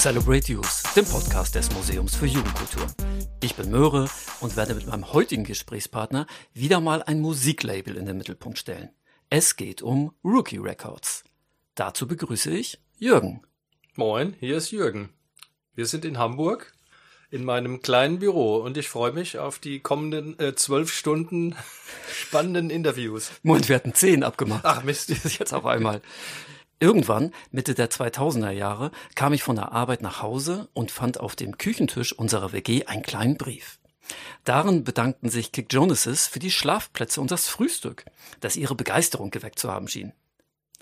Celebrate Youth, dem Podcast des Museums für Jugendkultur. Ich bin Möhre und werde mit meinem heutigen Gesprächspartner wieder mal ein Musiklabel in den Mittelpunkt stellen. Es geht um Rookie Records. Dazu begrüße ich Jürgen. Moin, hier ist Jürgen. Wir sind in Hamburg in meinem kleinen Büro und ich freue mich auf die kommenden äh, zwölf Stunden spannenden Interviews. Moment, wir hatten zehn abgemacht. Ach Mist. Jetzt auf einmal. Irgendwann, Mitte der 2000er Jahre, kam ich von der Arbeit nach Hause und fand auf dem Küchentisch unserer WG einen kleinen Brief. Darin bedankten sich Kick Jonases für die Schlafplätze und das Frühstück, das ihre Begeisterung geweckt zu haben schien.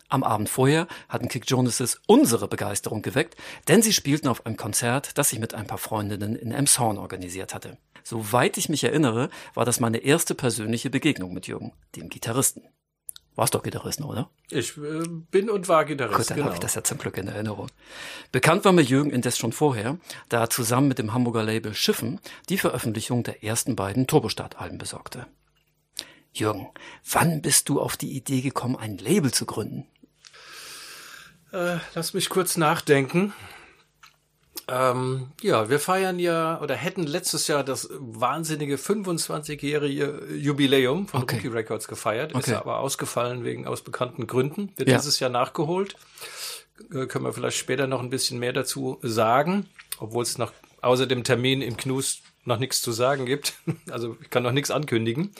Am Abend vorher hatten Kick Jonases unsere Begeisterung geweckt, denn sie spielten auf einem Konzert, das ich mit ein paar Freundinnen in Emshorn organisiert hatte. Soweit ich mich erinnere, war das meine erste persönliche Begegnung mit Jürgen, dem Gitarristen. Warst doch Gitarrist, oder? Ich äh, bin und war Gitarrist. Gut, dann genau. habe ich das ja zum Glück in Erinnerung. Bekannt war mir Jürgen indes schon vorher, da er zusammen mit dem Hamburger Label Schiffen die Veröffentlichung der ersten beiden Turbostart-Alben besorgte. Jürgen, wann bist du auf die Idee gekommen, ein Label zu gründen? Äh, lass mich kurz nachdenken. Ähm, ja, wir feiern ja oder hätten letztes Jahr das wahnsinnige 25-jährige Jubiläum von okay. Rookie Records gefeiert, okay. ist aber ausgefallen wegen aus bekannten Gründen. Wird ja. dieses Jahr nachgeholt. Äh, können wir vielleicht später noch ein bisschen mehr dazu sagen, obwohl es noch außer dem Termin im Knus noch nichts zu sagen gibt. Also ich kann noch nichts ankündigen.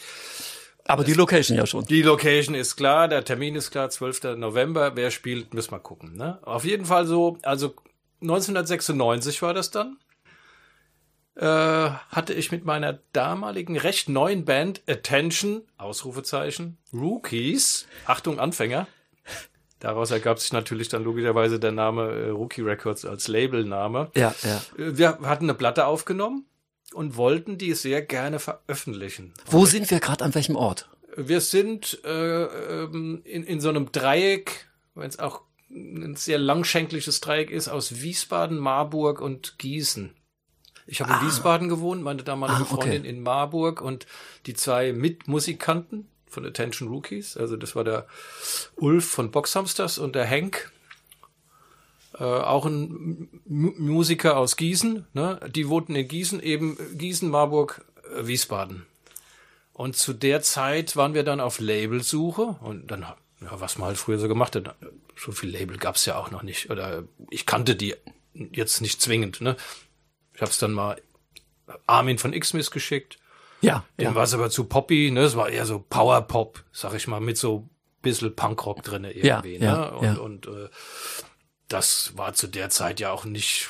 Aber die Location ja schon. Die Location ist klar, der Termin ist klar, 12. November. Wer spielt, müssen wir gucken. Ne? Auf jeden Fall so, also 1996 war das dann. Äh, hatte ich mit meiner damaligen recht neuen Band Attention, Ausrufezeichen, Rookies, Achtung Anfänger. Daraus ergab sich natürlich dann logischerweise der Name äh, Rookie Records als Labelname. Ja, ja. Äh, wir hatten eine Platte aufgenommen und wollten die sehr gerne veröffentlichen. Wo sind wir gerade an welchem Ort? Wir sind äh, ähm, in, in so einem Dreieck, wenn es auch ein sehr langschenkliches Dreieck ist aus Wiesbaden, Marburg und Gießen. Ich habe ah. in Wiesbaden gewohnt, meine damalige ah, okay. Freundin in Marburg und die zwei Mitmusikanten von Attention Rookies, also das war der Ulf von Boxhamsters und der Henk, äh, auch ein M Musiker aus Gießen, ne? die wohnten in Gießen, eben Gießen, Marburg, äh, Wiesbaden. Und zu der Zeit waren wir dann auf Labelsuche und dann ja, was man halt früher so gemacht hat. So viel Label gab's ja auch noch nicht. Oder ich kannte die jetzt nicht zwingend. Ne? Ich habe es dann mal Armin von X-Miss geschickt. Ja. Dem ja. war es aber zu poppy. Ne? Es war eher so Power-Pop, sag ich mal, mit so bisschen Punkrock drinne irgendwie. Ja, ja, ne? Und, ja. und äh, das war zu der Zeit ja auch nicht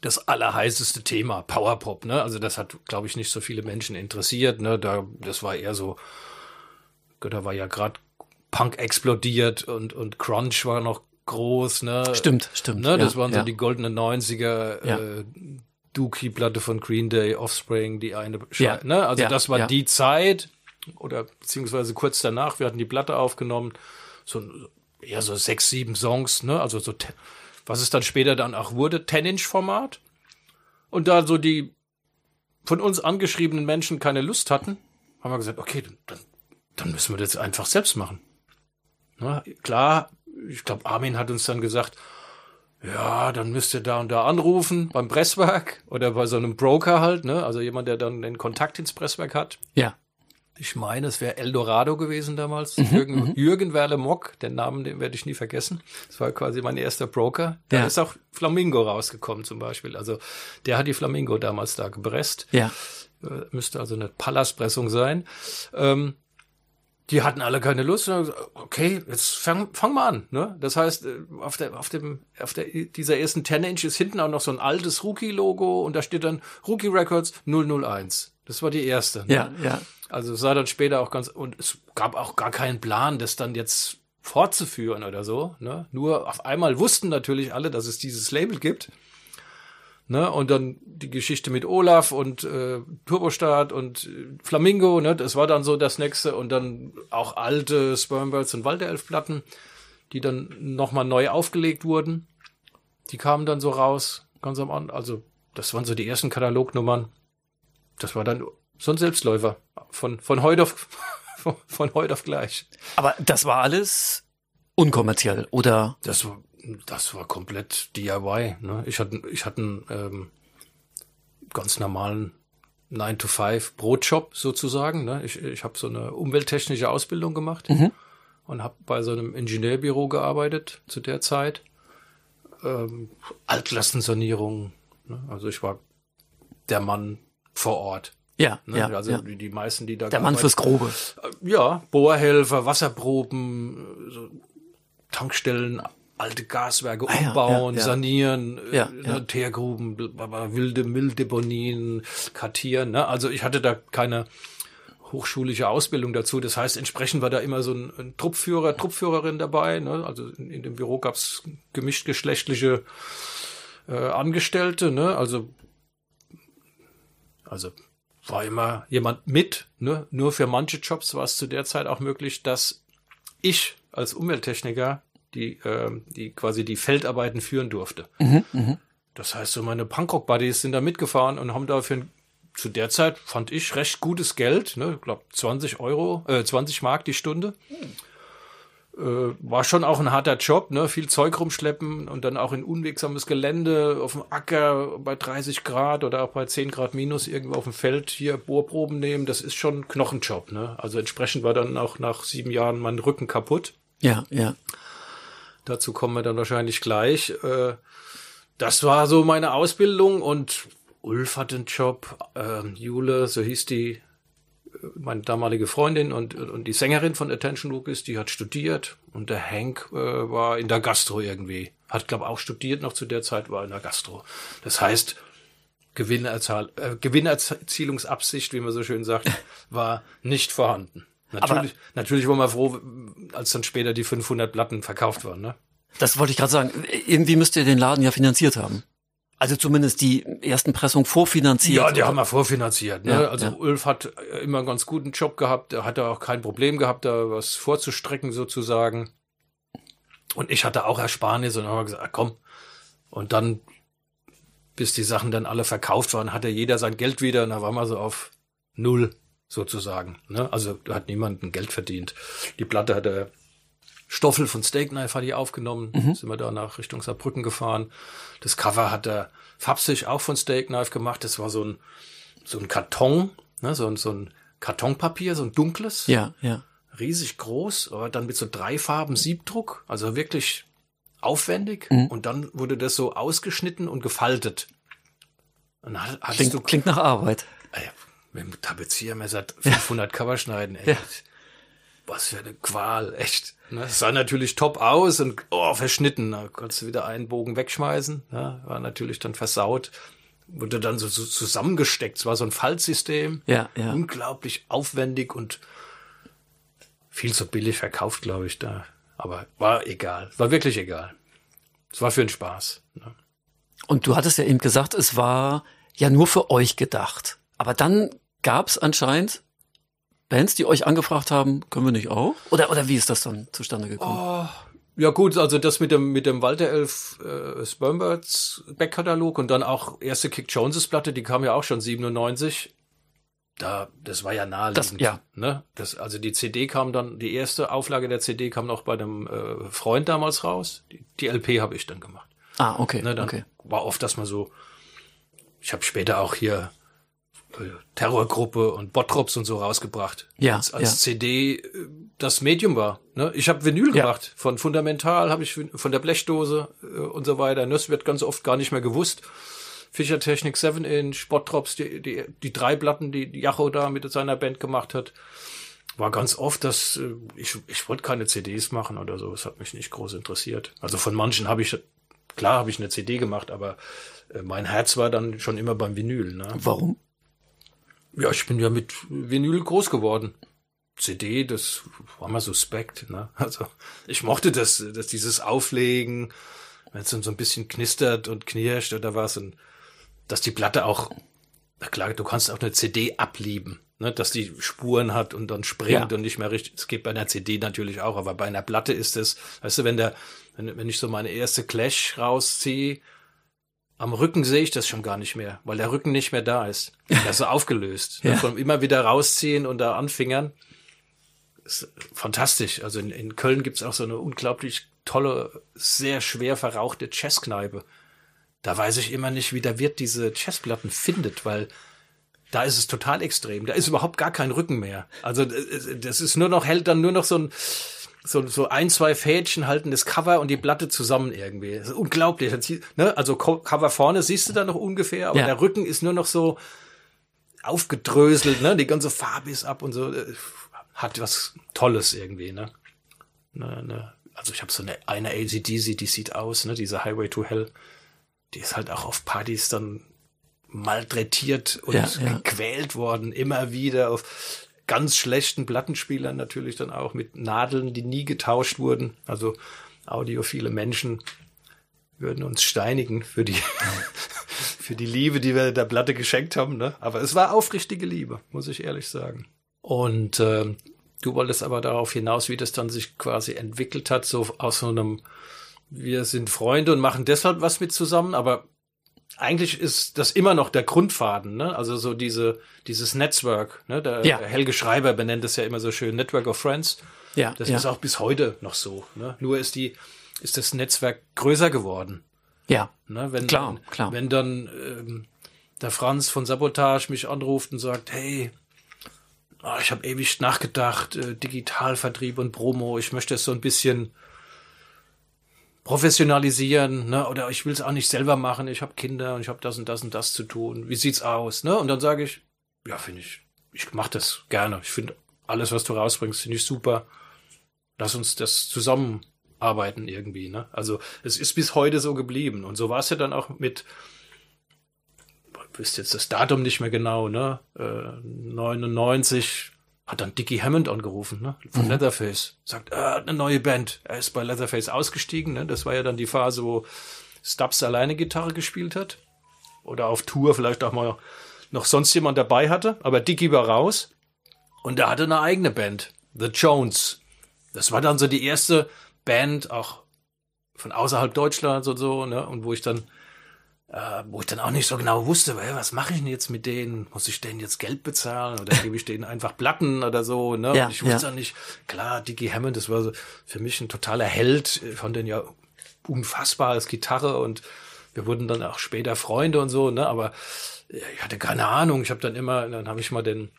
das allerheißeste Thema, Powerpop, ne? Also das hat, glaube ich, nicht so viele Menschen interessiert, ne? Da, das war eher so, da war ja gerade Punk explodiert und, und Crunch war noch groß, ne? Stimmt, stimmt. Ne? Das ja, waren so ja. die goldenen 90er, ja. äh, Dookie-Platte von Green Day, Offspring, die eine, ja. ne? Also das war die Zeit, oder beziehungsweise kurz danach, wir hatten die Platte aufgenommen, so, eher so sechs, sieben Songs, ne? Also so, was es dann später dann auch wurde, 10-Inch-Format. Und da so die von uns angeschriebenen Menschen keine Lust hatten, haben wir gesagt, okay, dann, dann müssen wir das einfach selbst machen. Na, klar, ich glaube, Armin hat uns dann gesagt, ja, dann müsst ihr da und da anrufen beim Presswerk oder bei so einem Broker halt, ne? Also jemand, der dann den Kontakt ins Presswerk hat. Ja. Ich meine, es wäre Eldorado gewesen damals. Mhm, Jürgen, mhm. Jürgen Werle Mock, den Namen, den werde ich nie vergessen. Das war quasi mein erster Broker. Da ja. ist auch Flamingo rausgekommen zum Beispiel. Also der hat die Flamingo damals da gepresst. Ja. Äh, müsste also eine Pallaspressung sein. Ähm, die hatten alle keine Lust. Okay, jetzt fang, fang mal an. Ne? Das heißt, äh, auf der, auf dem, auf der, dieser ersten 10 Inch ist hinten auch noch so ein altes Rookie-Logo und da steht dann Rookie Records 001. Das war die erste. Ne? Ja, ja. Also es sah dann später auch ganz, und es gab auch gar keinen Plan, das dann jetzt fortzuführen oder so. Ne? Nur auf einmal wussten natürlich alle, dass es dieses Label gibt. Ne? Und dann die Geschichte mit Olaf und äh, Turbostart und äh, Flamingo, ne? das war dann so das nächste. Und dann auch alte Spermbirds und Walderelf-Platten, die dann nochmal neu aufgelegt wurden. Die kamen dann so raus, ganz am Anfang. Also das waren so die ersten Katalognummern. Das war dann so ein Selbstläufer. Von, von heute auf, von, von heute auf gleich. Aber das war alles unkommerziell, oder? Das Das war komplett DIY. Ne? Ich hatte, ich hatte einen ähm, ganz normalen 9-to-5 Brotjob sozusagen. Ne? Ich, ich habe so eine umwelttechnische Ausbildung gemacht Mhm. und habe bei so einem Ingenieurbüro gearbeitet zu der Zeit. Ähm, Altlastensanierung. Ne? Also ich war der Mann vor Ort. Ja, Ne? ja, also ja. Die, die meisten, die da Der Mann fürs Grobe. ja, Bohrhelfer, Wasserproben, so Tankstellen, alte Gaswerke Ah umbauen, ja, ja. bl- Ja, ja. Teergruben, wilde Mülldeponien, kartieren. Ne? Also ich hatte da keine hochschulische Ausbildung dazu. Das heißt, entsprechend war da immer so ein, ein Truppführer, Truppführerin dabei. Ne? Also in, in dem Büro gab's gemischt geschlechtliche äh, Angestellte. Ne? Also also war immer jemand mit. Ne? Nur für manche Jobs war es zu der Zeit auch möglich, dass ich als Umwelttechniker die, ähm, die quasi die Feldarbeiten führen durfte. Das heißt, so meine Punkrock-Buddies sind da mitgefahren und haben dafür ein, zu der Zeit, fand ich, recht gutes Geld. Ne? Ich glaube 20 Euro, äh, 20 Mark die Stunde. Äh, war schon auch ein harter Job, ne? Viel Zeug rumschleppen und dann auch in unwegsames Gelände auf dem Acker bei 30 Grad oder auch bei 10 Grad minus irgendwo auf dem Feld hier Bohrproben nehmen. Das ist schon ein Knochenjob, ne? Also entsprechend war dann auch nach sieben Jahren mein Rücken kaputt. Ja, ja. Dazu kommen wir dann wahrscheinlich gleich. Äh, Das war so meine Ausbildung und Ulf hatte einen Job, ähm, Jule, so hieß die, äh, meine damalige Freundin und, und die Sängerin von Attention Lucas, die hat studiert und der Hank äh, war in der Gastro irgendwie. Hat, glaube auch studiert noch zu der Zeit, war in der Gastro. Das heißt, Gewinnerzahl, äh, Gewinnerzielungsabsicht, wie man so schön sagt, war nicht vorhanden. Natürlich, natürlich waren wir froh, als dann später die 500 Platten verkauft waren. Ne? Das wollte ich gerade sagen. Irgendwie müsst ihr den Laden ja finanziert haben. Also zumindest die ersten Pressungen vorfinanziert. Ja, die haben wir vorfinanziert. Ne? Ja, also ja. Ulf hat immer einen ganz guten Job gehabt. Er hatte auch kein Problem gehabt, da was vorzustrecken sozusagen. Und ich hatte auch Ersparnisse und wir gesagt, komm. Und dann, bis die Sachen dann alle verkauft waren, hatte jeder sein Geld wieder und da waren wir so auf Null sozusagen. Ne? Also da hat niemand ein Geld verdient. Die Platte hat der Stoffel von Steak Knife hat die aufgenommen. Sind wir da nach Richtung Saarbrücken gefahren. Das Cover hat der Fapsig auch von Steak Knife gemacht. Das war so ein, so ein Karton, ne? so, ein, so ein Kartonpapier, so ein dunkles. Ja, ja. Riesig groß, aber dann mit so drei Farben Siebdruck. Also wirklich aufwendig. Mhm. Und dann wurde das so ausgeschnitten und gefaltet. Und hattest Klingt, du klingt nach Arbeit. Ey, mit dem Tapeziermesser 500 Cover schneiden, ey. Ja. Was für eine Qual, echt. Ne? Es sah natürlich top aus und oh, verschnitten. Da konntest du wieder einen Bogen wegschmeißen. Ja, war natürlich dann versaut. Wurde dann so, so zusammengesteckt. Es war so ein Faltsystem. Ja, ja. Unglaublich aufwendig und viel zu billig verkauft, glaube ich, da. Aber war egal. War wirklich egal. Es war für den Spaß. Ne? Und du hattest ja eben gesagt, es war ja nur für euch gedacht. Aber dann gab es anscheinend Bands, die euch angefragt haben, können wir nicht auch? Oder, oder wie ist das dann zustande gekommen? Ja gut, also das mit dem mit dem Walter Elf äh, Spermbirds Backkatalog und dann auch erste Kick Joneses Platte, die kam ja auch schon 97. Da das war ja naheliegend, Das- ja. ne? Das also die CD kam dann die erste Auflage der CD kam noch bei einem äh, Freund damals raus. Die, die LP habe ich dann gemacht. ah, okay. Ne, dann okay. war oft, dass man so ich habe später auch hier Terrorgruppe und Bottrops und so rausgebracht. Ja, als, als ja. CD äh, das Medium war. Ne? Ich habe Vinyl Ja. gemacht. Von Fundamental habe ich von der Blechdose äh, und so weiter. Das wird ganz oft gar nicht mehr gewusst. Fischer Technik 7 Inch, Bottrops, die, die, die drei Platten, die Jacho da mit seiner Band gemacht hat. War ganz oft, dass äh, ich, ich wollte keine CDs machen oder so. Es hat mich nicht groß interessiert. Also von manchen habe ich, klar habe ich eine CD gemacht, aber äh, mein Herz war dann schon immer beim Vinyl. Ne? Warum? Ja, ich bin ja mit Vinyl groß geworden. CD, das war mal suspekt, ne? Also ich mochte das, dass dieses Auflegen, wenn es dann so ein bisschen knistert und knirscht oder was und dass die Platte auch, na klar, du kannst auch eine CD ablieben, ne? Dass die Spuren hat und dann springt Ja. und nicht mehr richtig. Es geht bei einer CD natürlich auch, aber bei einer Platte ist es, weißt du, wenn der, wenn, wenn ich so meine erste Clash rausziehe, am Rücken sehe ich das schon gar nicht mehr, weil der Rücken nicht mehr da ist. Der ist so aufgelöst. Ja. Ne? Von immer wieder rausziehen und da anfingern. Ist fantastisch. Also in, in Köln gibt's auch so eine unglaublich tolle, sehr schwer verrauchte Jazzkneipe. Da weiß ich immer nicht, wie der Wirt diese Jazzplatten findet, weil da ist es total extrem. Da ist überhaupt gar kein Rücken mehr. Also äh, das ist nur noch, hält dann nur noch so ein, so, so ein, zwei Fädchen halten das Cover und die Platte zusammen irgendwie. Unglaublich. Ne? Also Cover vorne siehst du da noch ungefähr, aber ja. der Rücken ist nur noch so aufgedröselt, ne? Die ganze Farbe ist ab und so. Äh, hat was Tolles irgendwie, ne? ne, ne. Also ich habe so eine, eine ACDC, die sieht aus, ne? Diese Highway to Hell. Die ist halt auch auf Partys dann malträtiert und ja, ja. gequält worden, immer wieder auf ganz schlechten Plattenspielern natürlich dann auch mit Nadeln, die nie getauscht wurden. Also audiophile Menschen würden uns steinigen für die, für die Liebe, die wir der Platte geschenkt haben. Ne? Aber es war aufrichtige Liebe, muss ich ehrlich sagen. Und äh, du wolltest aber darauf hinaus, wie das dann sich quasi entwickelt hat, so aus so einem, wir sind Freunde und machen deshalb was mit zusammen, aber eigentlich ist das immer noch der Grundfaden, ne? Also so diese dieses Netzwerk, ne? Der ja. Helge Schreiber benennt es ja immer so schön Network of Friends. Ja. Das ja. ist auch bis heute noch so. Ne? Nur ist die ist das Netzwerk größer geworden. Ja. Ne? Wenn klar, dann, klar. Wenn dann ähm, der Franz von Sabotage mich anruft und sagt, hey, oh, ich habe ewig nachgedacht, äh, Digitalvertrieb und Promo, ich möchte es so ein bisschen professionalisieren, ne? Oder ich will es auch nicht selber machen. Ich habe Kinder und ich habe das und das und das zu tun. Wie sieht's aus, ne? Und dann sage ich, ja, finde ich, ich mache das gerne. Ich finde alles, was du rausbringst, finde ich super. Lass uns das zusammenarbeiten irgendwie, ne? Also es ist bis heute so geblieben und so war es ja dann auch mit ich wüsste jetzt das Datum nicht mehr genau, ne? Äh, 99 hat dann Dickie Hammond angerufen, ne? Von mhm. Leatherface. Sagt, äh, eine neue Band. Er ist bei Leatherface ausgestiegen, ne? Das war ja dann die Phase, wo Stubbs alleine Gitarre gespielt hat. Oder auf Tour vielleicht auch mal noch sonst jemand dabei hatte. Aber Dickie war raus. Und er hatte eine eigene Band. The Jones. Das war dann so die erste Band, auch von außerhalb Deutschlands und so, ne? Und wo ich dann äh, wo ich dann auch nicht so genau wusste, hey, was mache ich denn jetzt mit denen? Muss ich denen jetzt Geld bezahlen oder gebe ich denen einfach Platten oder so? Ne? Ja, und ich wusste ja. auch nicht, klar, Dickie Hammond, das war so für mich ein totaler Held, ich fand den ja unfassbar als Gitarre und wir wurden dann auch später Freunde und so, ne? Aber ich hatte keine Ahnung. Ich habe dann immer, dann habe ich mal den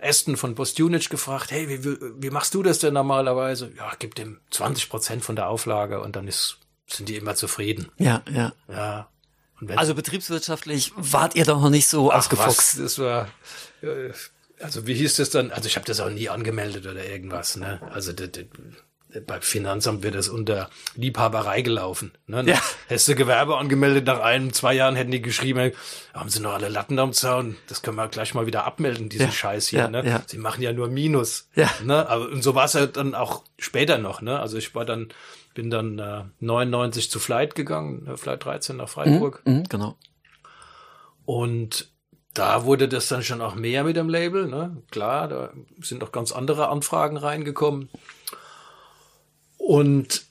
Aston von Bostunic gefragt, hey, wie, wie, wie machst du das denn normalerweise? Ja, gib dem 20 Prozent von der Auflage und dann ist, sind die immer zufrieden. Ja, ja. Ja, also betriebswirtschaftlich wart ihr doch noch nicht so Ach, ausgefuchst. Was, das war, äh, also wie hieß das dann? Also ich habe das auch nie angemeldet oder irgendwas. Ne? Also das, das, beim Finanzamt wird das unter Liebhaberei gelaufen. Ne? Ja. Hättest du Gewerbe angemeldet, nach einem, zwei Jahren hätten die geschrieben, haben sie noch alle Latten am Zaun, das können wir gleich mal wieder abmelden, diesen ja. Scheiß hier. Ja, ne? Ja. Sie machen ja nur Minus. Ja. Ne? Aber, und so war es ja dann auch später noch. Ne? Also ich war dann bin dann äh, 99 zu Flight gegangen, äh, Flight 13 nach Freiburg. Mhm, mhm, genau. Und da wurde das dann schon auch mehr mit dem Label, ne? Klar, da sind auch ganz andere Anfragen reingekommen. Und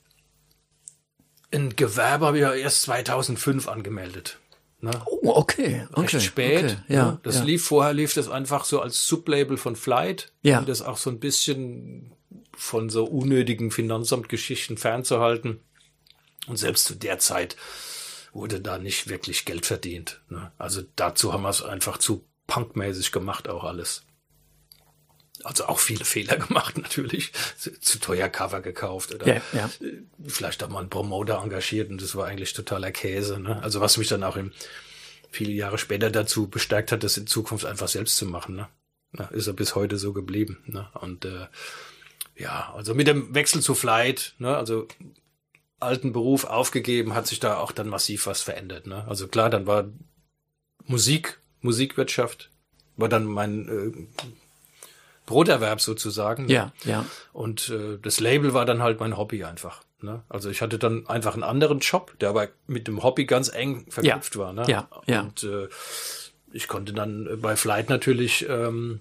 ein Gewerbe habe ich ja erst 2005 angemeldet. Ne? Oh, okay, okay. Recht spät. Okay, ja, ne? Das ja. lief vorher, lief das einfach so als Sublabel von Flight. Ja. Um das auch so ein bisschen von so unnötigen Finanzamtgeschichten fernzuhalten. Und selbst zu der Zeit wurde da nicht wirklich Geld verdient. Ne? Also dazu haben wir es einfach zu punkmäßig gemacht, auch alles. Also auch viele Fehler gemacht natürlich. Zu teuer Cover gekauft oder ja, ja. vielleicht auch mal einen Promoter engagiert und das war eigentlich totaler Käse. Ne? Also was mich dann auch im, viele Jahre später dazu bestärkt hat, das in Zukunft einfach selbst zu machen. Ne? Na, ist er bis heute so geblieben. Ne? Und äh, ja, also mit dem Wechsel zu Flight, ne, also alten Beruf aufgegeben, hat sich da auch dann massiv was verändert. Ne? Also klar, dann war Musik, Musikwirtschaft, war dann mein äh, Broterwerb sozusagen. Ne? Ja, ja. Und äh, das Label war dann halt mein Hobby einfach. Ne? Also ich hatte dann einfach einen anderen Job, der aber mit dem Hobby ganz eng verknüpft ja, war. Ne? Ja, ja. Und äh, ich konnte dann bei Flight natürlich ähm,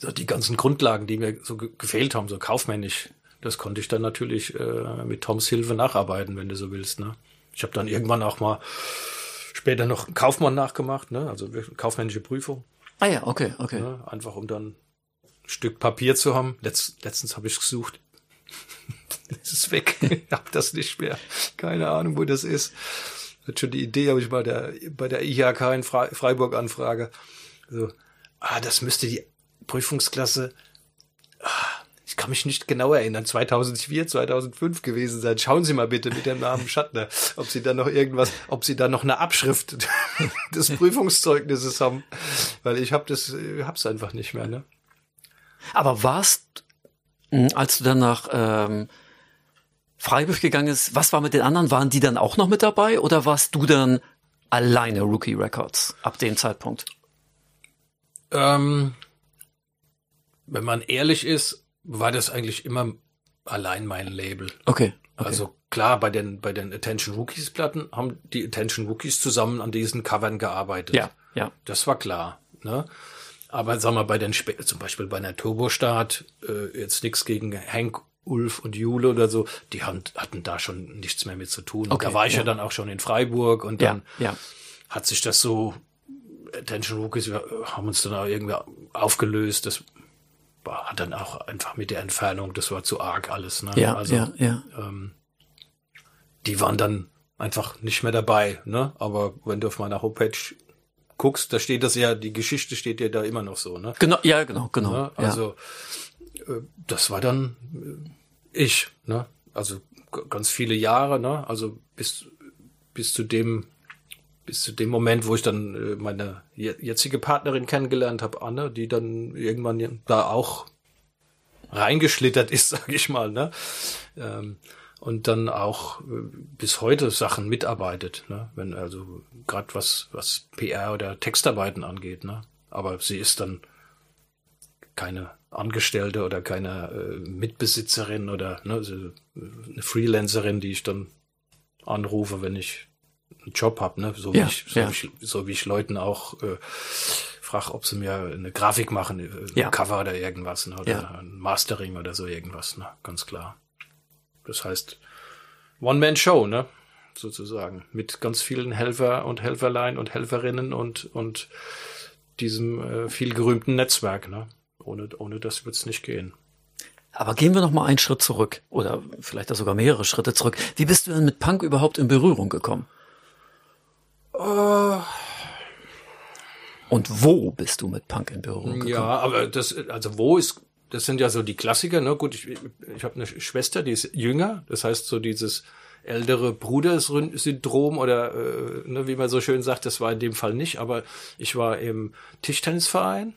die ganzen Grundlagen, die mir so gefehlt haben, so kaufmännisch, das konnte ich dann natürlich äh, mit Toms Hilfe nacharbeiten, wenn du so willst. Ne? Ich habe dann irgendwann auch mal später noch einen Kaufmann nachgemacht, ne? also kaufmännische Prüfung. Ah ja, okay, okay. Ne? Einfach um dann ein Stück Papier zu haben. Letz, letztens habe ich gesucht. Das ist weg. Ich hab das nicht mehr. Keine Ahnung, wo das ist. Hat schon die Idee, habe ich bei der, bei der IHK in Freiburg anfrage. So, ah, das müsste die Prüfungsklasse, ah, ich kann mich nicht genau erinnern, 2004, 2005 gewesen sein. Schauen Sie mal bitte mit dem Namen Schattner, ob Sie da noch irgendwas, ob Sie da noch eine Abschrift des Prüfungszeugnisses haben, weil ich habe das, hab's einfach nicht mehr. Ne? Aber warst, hm, als du dann nach ähm, Freiburg gegangen ist, was war mit den anderen? Waren die dann auch noch mit dabei oder warst du dann alleine Rookie Records ab dem Zeitpunkt? Ähm, wenn man ehrlich ist, war das eigentlich immer allein mein Label. Okay. okay. Also klar, bei den, bei den Attention Rookies Platten haben die Attention Rookies zusammen an diesen Covern gearbeitet. Ja, ja. Das war klar. Ne? Aber sag mal, bei den, Sp zum Beispiel bei einer Turbostart, äh, jetzt nichts gegen Hank, Ulf und Jule oder so, die haben, hatten da schon nichts mehr mit zu tun. Okay, da war ich ja. ja dann auch schon in Freiburg und dann ja, ja. hat sich das so, Attention Rookies, wir haben uns dann auch irgendwie aufgelöst. Das hat dann auch einfach mit der Entfernung, das war zu arg alles. Ne? Ja, also, ja, ja. Ähm, die waren dann einfach nicht mehr dabei. Ne? Aber wenn du auf meiner Homepage guckst, da steht das ja, die Geschichte steht ja da immer noch so. Ne? Genau, ja, genau, genau. Ne? Also ja. Äh, das war dann äh, ich. Ne? Also ganz viele Jahre. Ne? Also bis bis zu dem bis zu dem Moment, wo ich dann äh, meine jetzige Partnerin kennengelernt habe, Anne, die dann irgendwann da auch reingeschlittert ist, sag ich mal, ne? Ähm, und dann auch äh, bis heute Sachen mitarbeitet, ne? Wenn also gerade was was PR oder Textarbeiten angeht, ne? Aber sie ist dann keine Angestellte oder keine äh, Mitbesitzerin oder ne, also eine Freelancerin, die ich dann anrufe, wenn ich einen Job habe, ne? So, ja, wie ich, so, ja. wie ich, so wie ich Leuten auch äh, frage, ob sie mir eine Grafik machen, äh, ein Ja. Cover oder irgendwas, ne? oder Ja. ein Mastering oder so irgendwas, ne? Ganz klar. Das heißt One-Man-Show, ne? Sozusagen. Mit ganz vielen Helfer und Helferlein und Helferinnen und, und diesem äh, viel gerühmten Netzwerk, ne? Ohne, ohne das wird's nicht gehen. Aber gehen wir noch mal einen Schritt zurück oder vielleicht sogar mehrere Schritte zurück. Wie bist du denn mit Punk überhaupt in Berührung gekommen? Oh, Und wo bist du mit Punk in Berührung gekommen? Ja, aber das, also wo ist, das sind ja so die Klassiker, ne? Gut, ich, ich habe eine Schwester, die ist jünger, das heißt so dieses ältere Bruder-Syndrom oder äh, ne, wie man so schön sagt, das war in dem Fall nicht, aber ich war im Tischtennisverein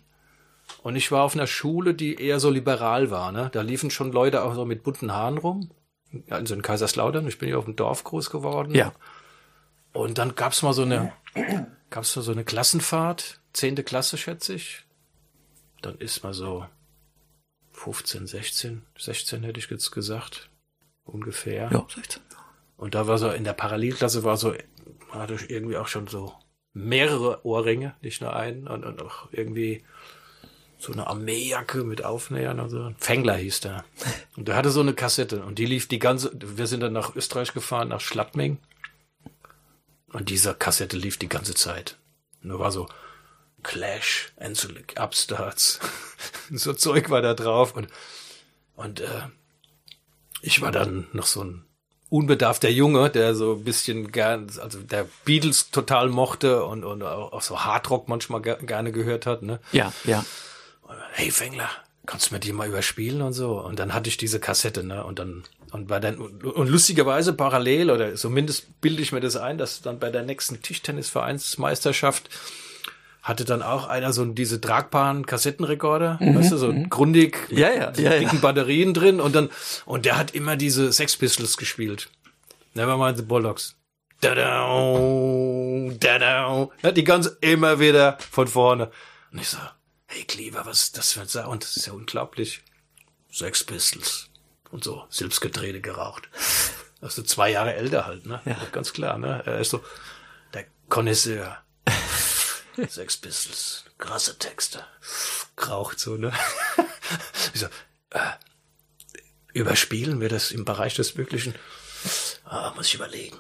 und ich war auf einer Schule, die eher so liberal war, ne? Da liefen schon Leute auch so mit bunten Haaren rum. Also in Kaiserslautern, ich bin ja auf dem Dorf groß geworden. Ja. Und dann gab's mal so eine, gab's mal so eine Klassenfahrt, zehnte Klasse, schätze ich. Dann ist mal so 15, 16, 16 hätte ich jetzt gesagt. Ungefähr. Ja, 16. Und da war so, in der Parallelklasse war so, hatte ich irgendwie auch schon so mehrere Ohrringe, nicht nur einen, und, und auch irgendwie so eine Armeejacke mit Aufnähern und so. Fengler hieß der. Und der hatte so eine Kassette und die lief die ganze, wir sind dann nach Österreich gefahren, nach Schladming. Und diese Kassette lief die ganze Zeit. Und da war so Clash, Enzolic, Upstarts. so Zeug war da drauf und, und äh, ich war dann noch so ein unbedarfter Junge, der so ein bisschen gern, also der Beatles total mochte und, und auch so Hardrock manchmal ge gerne gehört hat, ne? Ja, ja. Hey Fengler, kannst du mir die mal überspielen und so? Und dann hatte ich diese Kassette, ne? Und dann, und bei der, und lustigerweise parallel, oder zumindest bilde ich mir das ein, dass dann bei der nächsten Tischtennisvereinsmeisterschaft hatte dann auch einer so diese tragbaren Kassettenrekorder, weißt du, so grundig, Mhm, Ja, ja, mit ja, ja. dicken Batterien drin und dann, und der hat immer diese Sex Pistols gespielt. Nevermind the Bollocks. Da-da, da-da. Ja, die ganze, immer wieder von vorne. Und ich so, hey Cleaver, was ist das für ein Sound? Das ist ja unglaublich. Sex Pistols. Und so, Silbsgetränke geraucht. Das ist so zwei Jahre älter halt, ne? Ja. Ganz klar, ne? Er ist so, der Connoisseur. Sex Pistols, krasse Texte. Kraucht so, ne? Ich so, äh, überspielen wir das im Bereich des Möglichen? Ah, muss ich überlegen.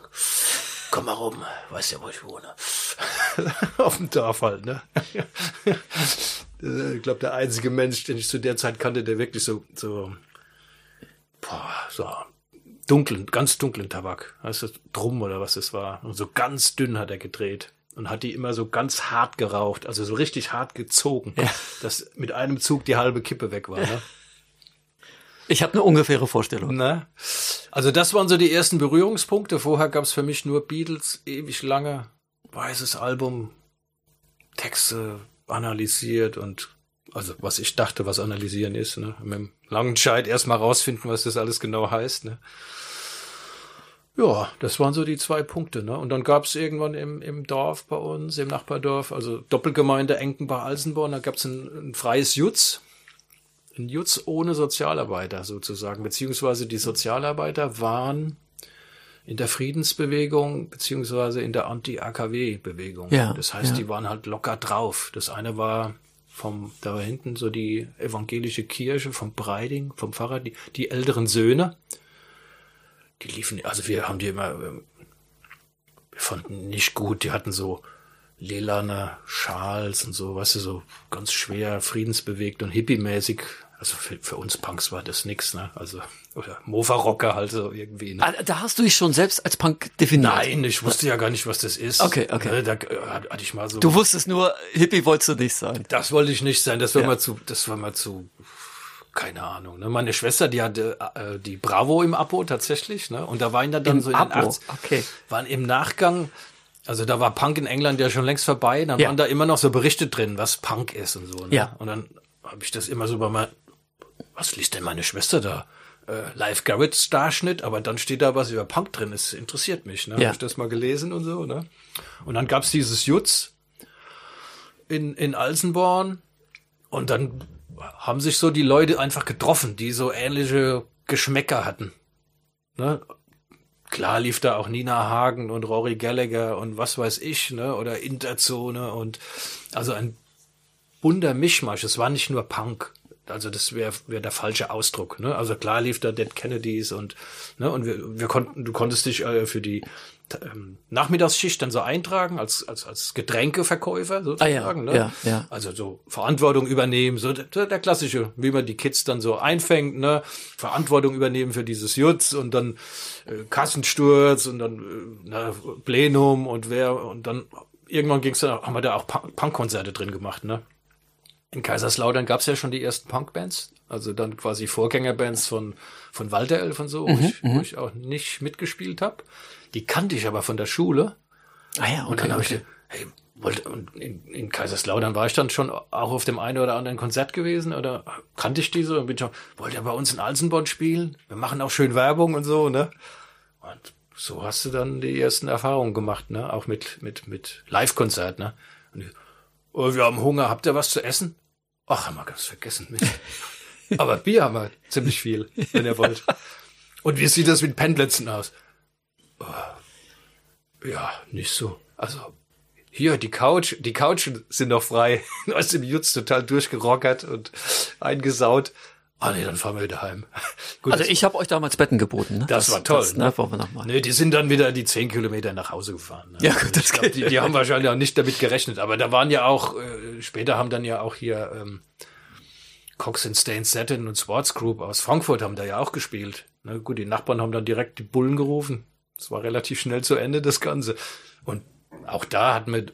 Komm mal rum, weißt ja, wo ich wohne. Auf dem Dorf halt, ne? ich glaube, der einzige Mensch, den ich zu der Zeit kannte, der wirklich so, so, boah, so dunklen, ganz dunklen Tabak. Weißt du, Drum oder was das war. Und so ganz dünn hat er gedreht. Und hat die immer so ganz hart geraucht, also so richtig hart gezogen, ja. dass mit einem Zug die halbe Kippe weg war. Ne? Ich habe eine ungefähre Vorstellung. Ne? Also das waren so die ersten Berührungspunkte. Vorher gab es für mich nur Beatles, ewig lange, weißes Album, Texte analysiert und also was ich dachte, was analysieren ist, ne? Mit dem langen Scheit erstmal rausfinden, was das alles genau heißt, ne? Ja, das waren so die zwei Punkte, ne? Und dann gab's irgendwann im, im Dorf bei uns, im Nachbardorf, also Doppelgemeinde Enkenbach-Alsenborn, da gab's ein, ein freies Jutz. Ein Jutz ohne Sozialarbeiter sozusagen, beziehungsweise die Sozialarbeiter waren in der Friedensbewegung beziehungsweise in der Anti-AKW-Bewegung. Ja, das heißt, ja. die waren halt locker drauf. Das eine war vom, da hinten so die evangelische Kirche vom Breiding, vom Pfarrer, die, die älteren Söhne, die liefen, also wir haben die immer, ähm, wir fanden nicht gut, die hatten so lilane Schals und so, weißt du, so ganz schwer friedensbewegt und hippie-mäßig also für, für uns Punks war das nix, ne? Also, oder Mofa-Rocker halt so irgendwie. Ne? Ah, da hast du dich schon selbst als Punk definiert? Nein, ich wusste ja gar nicht, was das ist. Okay, okay. Ne, da äh, hatte ich mal so. Du wusstest nur, Hippie wolltest du nicht sein. Das wollte ich nicht sein, das war ja. mal zu, das war mal zu, keine Ahnung. Ne? Meine Schwester, die hatte äh, die Bravo im Abo tatsächlich, ne? Und da waren dann, dann Im so in Abo. den 80, okay. waren im Nachgang, also da war Punk in England ja schon längst vorbei, dann ja. waren da immer noch so Berichte drin, was Punk ist und so. Ne? Ja. Und dann habe ich das immer so bei meinem was liest denn meine Schwester da? Äh, Live Garrett Starschnitt, aber dann steht da was über Punk drin. Es interessiert mich. Ne? Ja. Habe ich das mal gelesen und so. Ne? Und dann gab's dieses Jutz in, in Alsenborn und dann haben sich so die Leute einfach getroffen, die so ähnliche Geschmäcker hatten. Ne? Klar lief da auch Nina Hagen und Rory Gallagher und was weiß ich, ne? Oder Interzone und also ein bunter Mischmasch. Es war nicht nur Punk. Also das wäre wär der falsche Ausdruck. Ne? Also klar lief da Dead Kennedys und ne und wir, wir konnten, du konntest dich äh, für die ähm, Nachmittagsschicht dann so eintragen als als als Getränkeverkäufer sozusagen. Ah, ja, ne? ja, ja. Also so Verantwortung übernehmen, so der, der klassische, wie man die Kids dann so einfängt, ne? Verantwortung übernehmen für dieses Jutz und dann äh, Kassensturz und dann äh, na, Plenum und wer und dann irgendwann ging's dann haben wir da auch Punkkonzerte drin gemacht, ne? In Kaiserslautern gab es ja schon die ersten Punkbands, also dann quasi Vorgängerbands von, von Walter Elf und so, mhm, wo, ich, wo mhm. ich auch nicht mitgespielt habe. Die kannte ich aber von der Schule. Ah ja, okay. Und dann habe okay. ich, hey, wollte, und in, in Kaiserslautern war ich dann schon auch auf dem einen oder anderen Konzert gewesen oder kannte ich diese und bin schon, wollte ja bei uns in Alsenborn spielen. Wir machen auch schön Werbung und so, ne? Und so hast du dann die ersten Erfahrungen gemacht, ne? Auch mit, mit, mit Live-Konzert, ne? Und oh, wir haben Hunger, habt ihr was zu essen? Ach, haben wir ganz vergessen. Aber Bier haben wir ziemlich viel, wenn ihr wollt. Und wie sieht das mit Pendletzen aus? Oh, ja, nicht so. Also, hier, die Couch, die Couchen sind noch frei. Du hast im Jutz total durchgerockert und eingesaut. Ah nee, dann fahren wir wieder heim. Gut, also ich habe euch damals Betten geboten. Ne? Das, das war toll. Das, ne? Wollen wir noch mal. Nee, die sind dann wieder die zehn Kilometer nach Hause gefahren. Ne? Ja, gut, das glaub, geht. Die, die haben wahrscheinlich auch nicht damit gerechnet. Aber da waren ja auch, äh, später haben dann ja auch hier ähm, Cox and Stains Satin und Sports Group aus Frankfurt haben da ja auch gespielt. Ne? Gut, die Nachbarn haben dann direkt die Bullen gerufen. Es war relativ schnell zu Ende, das Ganze. Und auch da hat man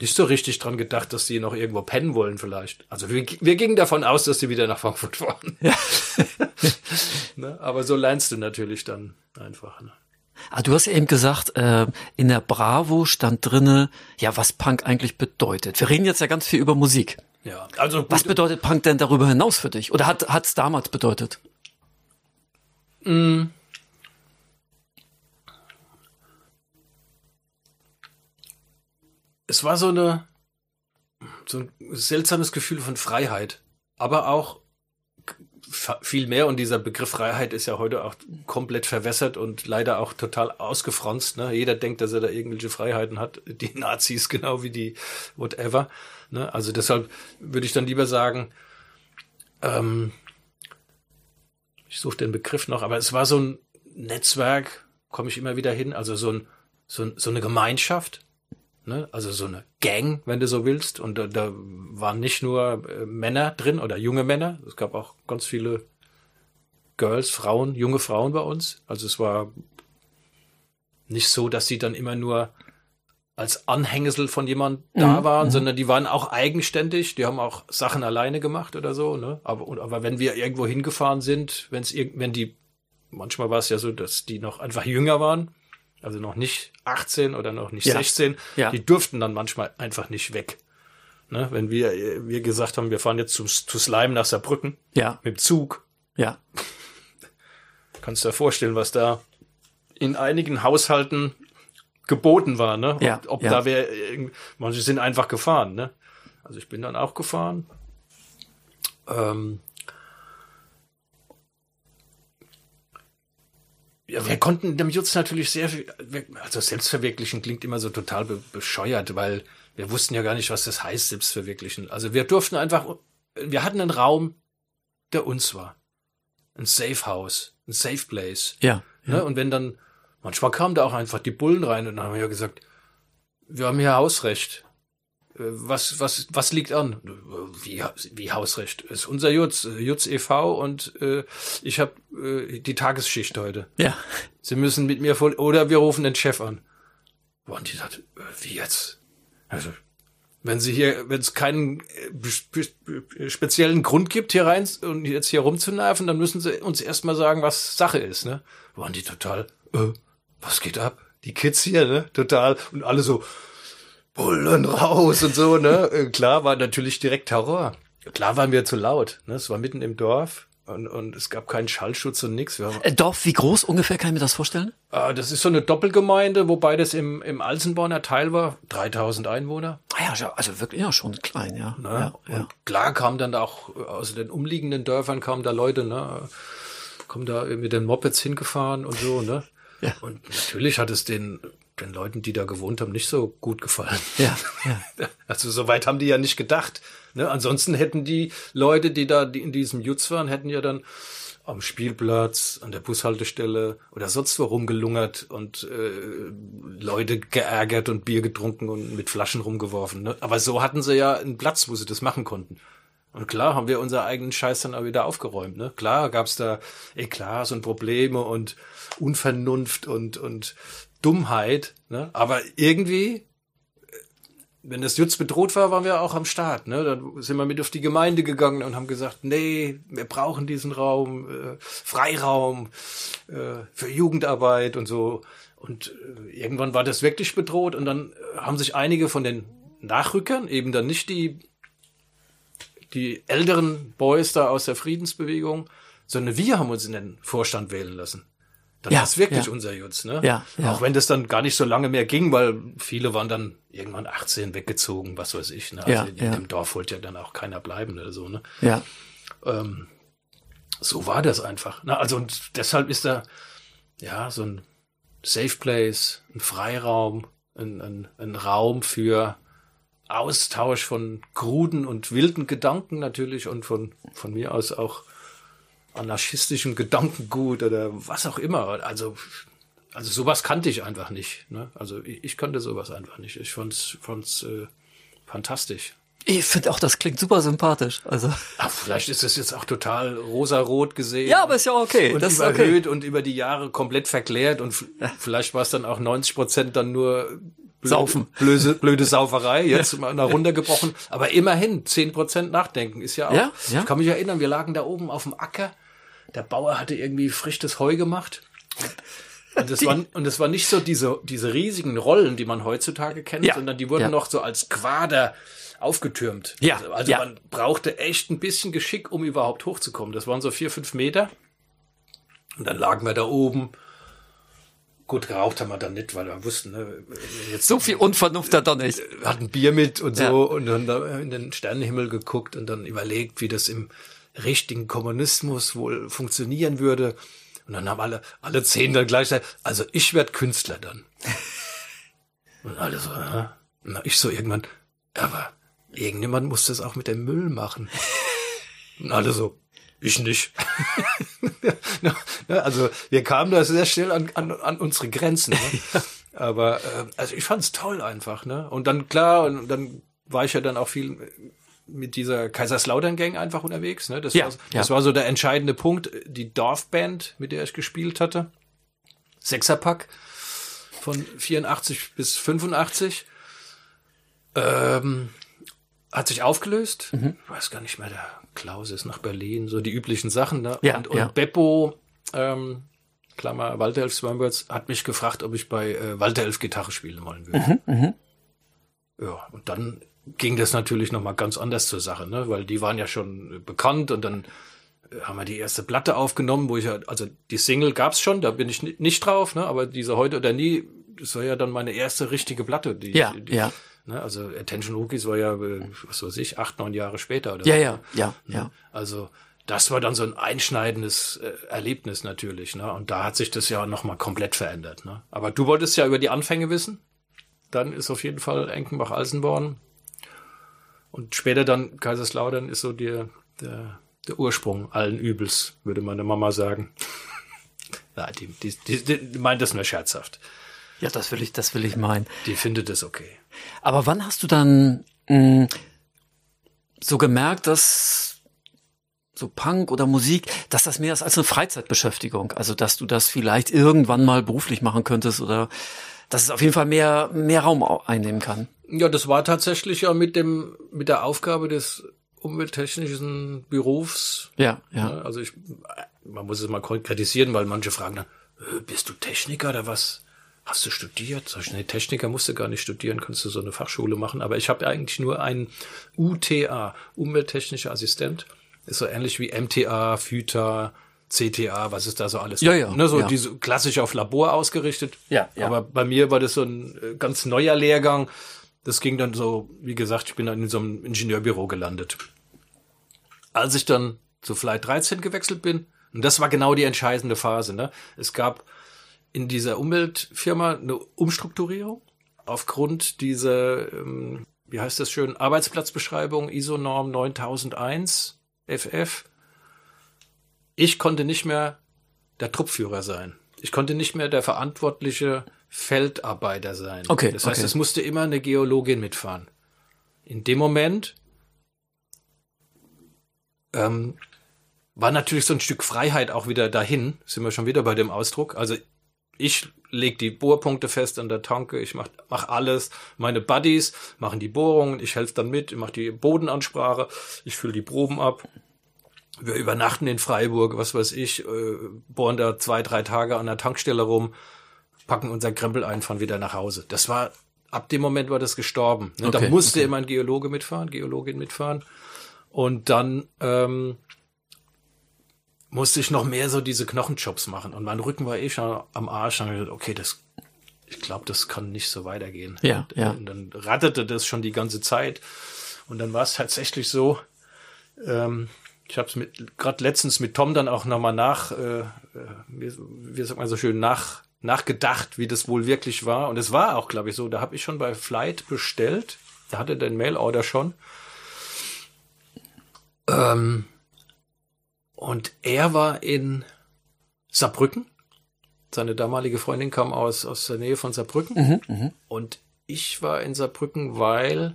nicht so richtig dran gedacht, dass die noch irgendwo pennen wollen vielleicht. Also wir, wir gingen davon aus, dass sie wieder nach Frankfurt fahren. Ja. ne? Aber so lernst du natürlich dann einfach. Ne? Ah, du hast eben gesagt, äh, in der Bravo stand drinne, ja, was Punk eigentlich bedeutet. Wir reden jetzt ja ganz viel über Musik. Ja, also was bedeutet Punk denn darüber hinaus für dich? Oder hat es damals bedeutet? Mm. Es war so eine so ein seltsames Gefühl von Freiheit, aber auch viel mehr und dieser Begriff Freiheit ist ja heute auch komplett verwässert und leider auch total ausgefranst. Ne? Jeder denkt, dass er da irgendwelche Freiheiten hat. Die Nazis genau wie die whatever. Ne? Also deshalb würde ich dann lieber sagen, ähm, ich suche den Begriff noch, aber es war so ein Netzwerk, komme ich immer wieder hin, also so, ein, so, so eine Gemeinschaft, ne? also so eine Gang, wenn du so willst. Und da, da waren nicht nur äh, Männer drin oder junge Männer, es gab auch ganz viele Girls, Frauen, junge Frauen bei uns. Also es war nicht so, dass sie dann immer nur als Anhängsel von jemand da Mhm, waren, mhm. sondern die waren auch eigenständig, die haben auch Sachen alleine gemacht oder so, ne? Aber, aber wenn wir irgendwo hingefahren sind, wenn's wenn die, manchmal war es ja so, dass die noch einfach jünger waren, also noch nicht 18 oder noch nicht Ja. 16, Ja. die durften dann manchmal einfach nicht weg. Ne? Wenn wir, wir gesagt haben, wir fahren jetzt zu, zu Slime nach Saarbrücken Ja, mit dem Zug, ja. kannst du dir vorstellen, was da in einigen Haushalten geboten war, ne? Ja, ob ob ja. da wer, manche sind einfach gefahren, ne? Also ich bin dann auch gefahren. Ähm, ja, wir konnten dem Jutz natürlich sehr viel, also selbstverwirklichen klingt immer so total be bescheuert, weil wir wussten ja gar nicht, was das heißt, selbstverwirklichen. Also wir durften einfach, wir hatten einen Raum, der uns war. Ein Safe House, ein Safe Place. Ja. Ne? Und wenn dann, manchmal kamen da auch einfach die Bullen rein und dann haben wir ja gesagt, wir haben hier Hausrecht. Was, was, was liegt an? Wie, wie Hausrecht? ist unser Jutz, äh, Jutz e.V. und äh, ich habe äh, die Tagesschicht heute. Ja. Sie müssen mit mir voll, oder wir rufen den Chef an. Und die sagt, äh, wie jetzt? Also, wenn sie hier, wenn es keinen äh, speziellen Grund gibt, hier rein und jetzt hier rumzunerven, dann müssen sie uns erstmal sagen, was Sache ist, ne? Waren die total, äh, was geht ab? Die Kids hier, ne? Total. Und alle so, Bullen raus und so, ne? Äh, Klar war natürlich direkt Terror. Klar waren wir zu laut, ne? Es war mitten im Dorf und, und es gab keinen Schallschutz und nix. Haben Äh, Dorf, wie groß ungefähr kann ich mir das vorstellen? Ah, das ist so eine Doppelgemeinde, wobei das im, im Alsenborner Teil war. 3000 Einwohner. Ah ja, also wirklich ja schon klein, ja. Ne? ja, ja. Und klar kamen dann auch äh, aus den umliegenden Dörfern kamen da Leute, ne? Kommen da mit den Mopeds hingefahren und so, ne? Ja. Und natürlich hat es den, den Leuten, die da gewohnt haben, nicht so gut gefallen. Ja, ja. Also so weit haben die ja nicht gedacht. Ne? Ansonsten hätten die Leute, die da in diesem Jutz waren, hätten ja dann am Spielplatz, an der Bushaltestelle oder sonst wo rumgelungert und äh, Leute geärgert und Bier getrunken und mit Flaschen rumgeworfen. Ne? Aber so hatten sie ja einen Platz, wo sie das machen konnten. Und klar haben wir unser eigenen Scheiß dann auch wieder aufgeräumt. Ne? Klar gab's da Eklats und Probleme und Unvernunft und, und Dummheit. Ne? Aber irgendwie wenn das Jutz bedroht war, waren wir auch am Start. Ne? Dann sind wir mit auf die Gemeinde gegangen und haben gesagt, nee, wir brauchen diesen Raum, äh, Freiraum äh, für Jugendarbeit und so. Und äh, irgendwann war das wirklich bedroht und dann äh, haben sich einige von den Nachrückern, eben dann nicht die, die älteren Boys da aus der Friedensbewegung, sondern wir haben uns in den Vorstand wählen lassen. Dann Ja, war es wirklich ja. unser Jutz, ne? Ja, ja. Auch wenn das dann gar nicht so lange mehr ging, weil viele waren dann irgendwann 18 weggezogen, was weiß ich. Ne? Also Ja, in, ja. dem Dorf wollte ja dann auch keiner bleiben oder so, ne? ja. Ähm, so war das einfach. Ne? Also und deshalb ist da ja so ein Safe Place, ein Freiraum, ein, ein, ein Raum für Austausch von kruden und wilden Gedanken natürlich und von, von mir aus auch anarchistischem Gedankengut oder was auch immer. Also, also sowas kannte ich einfach nicht. Ne? Also ich, ich kannte sowas einfach nicht. Ich fand's, fand's äh, fantastisch. Ich finde auch, das klingt super sympathisch. Also Ach, vielleicht ist es jetzt auch total rosarot gesehen. ja, aber ist ja okay. und das ist okay. überhöht und über die Jahre komplett verklärt und f- vielleicht war es dann auch 90 Prozent dann nur blöde, Saufen. blöde, blöde Sauferei, jetzt mal nach runtergebrochen. Aber immerhin, 10 Prozent Nachdenken ist ja auch. Ja, ja. Ich kann mich erinnern, wir lagen da oben auf dem Acker. Der Bauer hatte irgendwie frisches Heu gemacht. Und das, war, und das war nicht so diese, diese riesigen Rollen, die man heutzutage kennt, Ja, sondern die wurden ja. noch so als Quader aufgetürmt. Ja, Also, also ja. man brauchte echt ein bisschen Geschick, um überhaupt hochzukommen. Das waren so vier, fünf Meter. Und dann lagen wir da oben. Gut, geraucht haben wir dann nicht, weil wir wussten, ne, jetzt So viel Unvernunft da doch nicht. wir hatten Bier mit und so und dann da in den Sternenhimmel geguckt und dann überlegt, wie das im richtigen Kommunismus wohl funktionieren würde. Und dann haben alle, alle zehn dann gleich gesagt, also ich werd Künstler dann. Und alle so, ja. Na, ich so irgendwann, aber irgendjemand muss das auch mit dem Müll machen. Und alle so, ich nicht. Also wir kamen da sehr schnell an, an, an unsere Grenzen. Ne? Aber äh, also ich fand's toll einfach, ne? Und dann klar, und dann war ich ja dann auch viel mit dieser Kaiserslautern-Gang einfach unterwegs. Ne? Das, Ja, war, ja. das war so der entscheidende Punkt. Die Dorfband, mit der ich gespielt hatte. Sechserpack von 84 bis 85. Ähm, hat sich aufgelöst. Mhm. Ich weiß gar nicht mehr, der Klaus ist nach Berlin, so die üblichen Sachen. Ne? Ja, und und ja. Beppo, ähm, Klammer, Walter Elf Swinburns, hat mich gefragt, ob ich bei äh, Walter Elf Gitarre spielen wollen würde. Mhm, Ja, und dann ging das natürlich nochmal ganz anders zur Sache, ne? weil die waren ja schon bekannt und dann äh, haben wir die erste Platte aufgenommen, wo ich ja, also die Single gab's schon, da bin ich ni- nicht drauf, ne? aber diese heute oder nie, das war ja dann meine erste richtige Platte. Die, Ja, die, ja. Ne? Also Attention Rookies war ja, äh, was weiß ich, acht, neun Jahre später oder Ja, so. ja, ja, ja. Also das war dann so ein einschneidendes äh, Erlebnis natürlich, ne? Und da hat sich das ja nochmal komplett verändert, ne? Aber du wolltest ja über die Anfänge wissen. Dann ist auf jeden Fall Enkenbach-Alsenborn. Und später dann Kaiserslautern ist so der, der, der Ursprung allen Übels, würde meine Mama sagen. ja, die, die, die, die meint das nur scherzhaft. Ja, das will ich, das will ich meinen. Die findet es okay. Aber wann hast du dann mh, so gemerkt, dass so Punk oder Musik, dass das mehr ist als eine Freizeitbeschäftigung? Also, dass du das vielleicht irgendwann mal beruflich machen könntest oder dass es auf jeden Fall mehr, mehr Raum au- einnehmen kann? Ja, das war tatsächlich ja mit dem, mit der Aufgabe des umwelttechnischen Berufs. Ja, ja. Ne? Also ich, man muss es mal konkretisieren, weil manche fragen dann, "Äh, bist du Techniker oder was? Hast du studiert? Sag ich, nee, Techniker musst du gar nicht studieren, kannst du so eine Fachschule machen. Aber ich habe eigentlich nur einen UTA, umwelttechnischer Assistent. Ist so ähnlich wie MTA, FÜTA, CTA, was ist da so alles? Ja, ja, Ne, so ja. diese klassisch auf Labor ausgerichtet. Ja, ja. Aber bei mir war das so ein äh, ganz neuer Lehrgang. Das ging dann so, wie gesagt, ich bin dann in so einem Ingenieurbüro gelandet. Als ich dann zu Flight 13 gewechselt bin, und das war genau die entscheidende Phase, ne? Es gab in dieser Umweltfirma eine Umstrukturierung aufgrund dieser, ähm, wie heißt das schön, Arbeitsplatzbeschreibung ISO-Norm 9001 FF. Ich konnte nicht mehr der Truppführer sein. Ich konnte nicht mehr der verantwortliche Feldarbeiter sein. Okay, Das heißt, okay. es musste immer eine Geologin mitfahren. In dem Moment ähm, war natürlich so ein Stück Freiheit auch wieder dahin. Sind wir schon wieder bei dem Ausdruck. Also ich leg die Bohrpunkte fest an der Tanke, ich mach, mach alles. Meine Buddies machen die Bohrungen, ich helfe dann mit, ich mache die Bodenansprache, ich fülle die Proben ab. Wir übernachten in Freiburg, was weiß ich, äh, bohren da zwei, drei Tage an der Tankstelle rum, packen unser Krempel ein, fahren wieder nach Hause. Das war, ab dem Moment war das gestorben. Ne? da Okay, musste okay. immer ein Geologe mitfahren, Geologin mitfahren. Und dann ähm, musste ich noch mehr so diese Knochenjobs machen. Und mein Rücken war eh schon am Arsch. Und gedacht, okay, das, ich glaube, das kann nicht so weitergehen. Ja, und, ja. Und dann ratterte das schon die ganze Zeit. Und dann war es tatsächlich so, ähm, ich habe es mit gerade letztens mit Tom dann auch nochmal nach, äh, äh, wie, wie sagt man so schön, nach, nachgedacht, wie das wohl wirklich war. Und es war auch, glaube ich, so. Da habe ich schon bei Flight bestellt. Da hatte der Mail-Order schon. Ähm, und er war in Saarbrücken. Seine damalige Freundin kam aus, aus der Nähe von Saarbrücken. Mhm, Und ich war in Saarbrücken, weil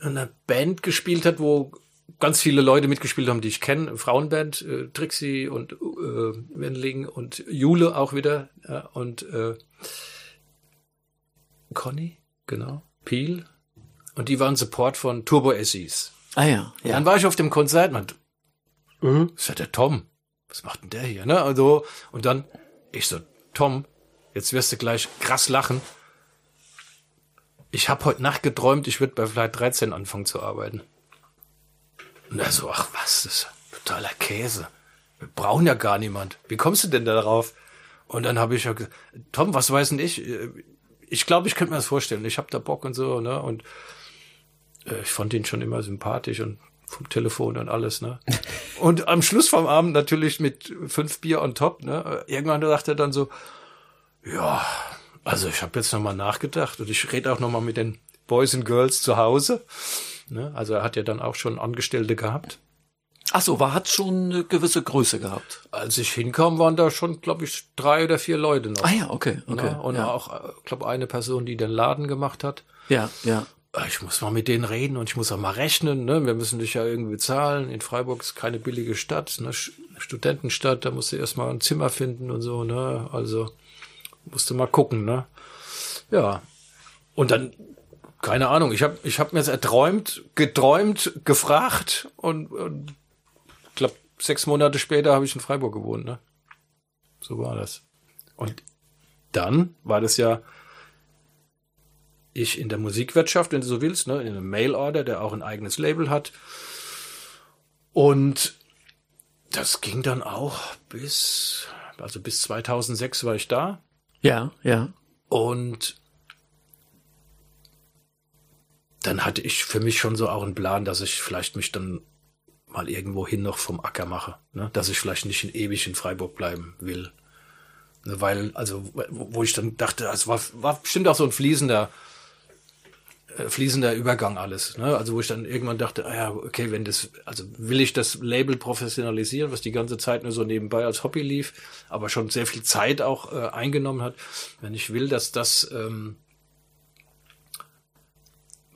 eine Band gespielt hat, wo ganz viele Leute mitgespielt haben, die ich kenne. Frauenband, äh, Trixie und äh, Wendling und Jule auch wieder. Ja, und äh, Conny, genau. Peel. Und die waren Support von Turbo SEs. Ah ja, ja. Dann war ich auf dem Konzert und äh, ist ja der Tom. Was macht denn der hier, ne? Also, und dann, ich so, Tom, jetzt wirst du gleich krass lachen. Ich habe heute Nacht geträumt, ich würde bei Flight 13 anfangen zu arbeiten. Und er so, ach was, das ist totaler Käse. Wir brauchen ja gar niemand. Wie kommst du denn da darauf? Und dann habe ich ja gesagt, Tom, was weiß denn ich? Ich glaube, ich könnte mir das vorstellen. Ich habe da Bock und so, ne? Und äh, ich fand ihn schon immer sympathisch und vom Telefon und alles, ne? Und am Schluss vom Abend natürlich mit fünf Bier on top, ne? Irgendwann dachte er dann so, ja, also ich habe jetzt nochmal nachgedacht und ich rede auch nochmal mit den Boys and Girls zu Hause. Ne? Also er hat ja dann auch schon Angestellte gehabt. Ach so, war hat schon eine gewisse Größe gehabt. Als ich hinkam, waren da schon, glaube ich, drei oder vier Leute noch. Ah ja, okay, okay. ne? Und ja. auch, glaube eine Person, die den Laden gemacht hat. ja, ja. äh, ich muss mal mit denen reden und ich muss auch mal rechnen, ne? Wir müssen dich ja irgendwie bezahlen. In Freiburg ist keine billige Stadt, ne? Studentenstadt, da musst du erstmal ein Zimmer finden und so, ne? Also musst du mal gucken, ne? Ja. Und dann keine Ahnung, ich habe ich hab mir jetzt erträumt, geträumt, gefragt und, und glaube sechs Monate später habe ich in Freiburg gewohnt, ne? So war das. Und dann war das ja ich in der Musikwirtschaft, wenn du so willst, ne, in einem Mail-Order, der auch ein eigenes Label hat. Und das ging dann auch bis, also bis 2006 war ich da. Ja, ja. Und dann hatte ich für mich schon so auch einen Plan, dass ich vielleicht mich dann mal irgendwo hin noch vom Acker mache, ne? dass ich vielleicht nicht in ewig in Freiburg bleiben will. Ne, weil, also, wo ich dann dachte, es war, war bestimmt auch so ein fließender, äh, fließender Übergang alles. Ne? Also wo ich dann irgendwann dachte, ah ja, okay, wenn das, also will ich das Label professionalisieren, was die ganze Zeit nur so nebenbei als Hobby lief, aber schon sehr viel Zeit auch äh, eingenommen hat. Wenn ich will, dass das ähm,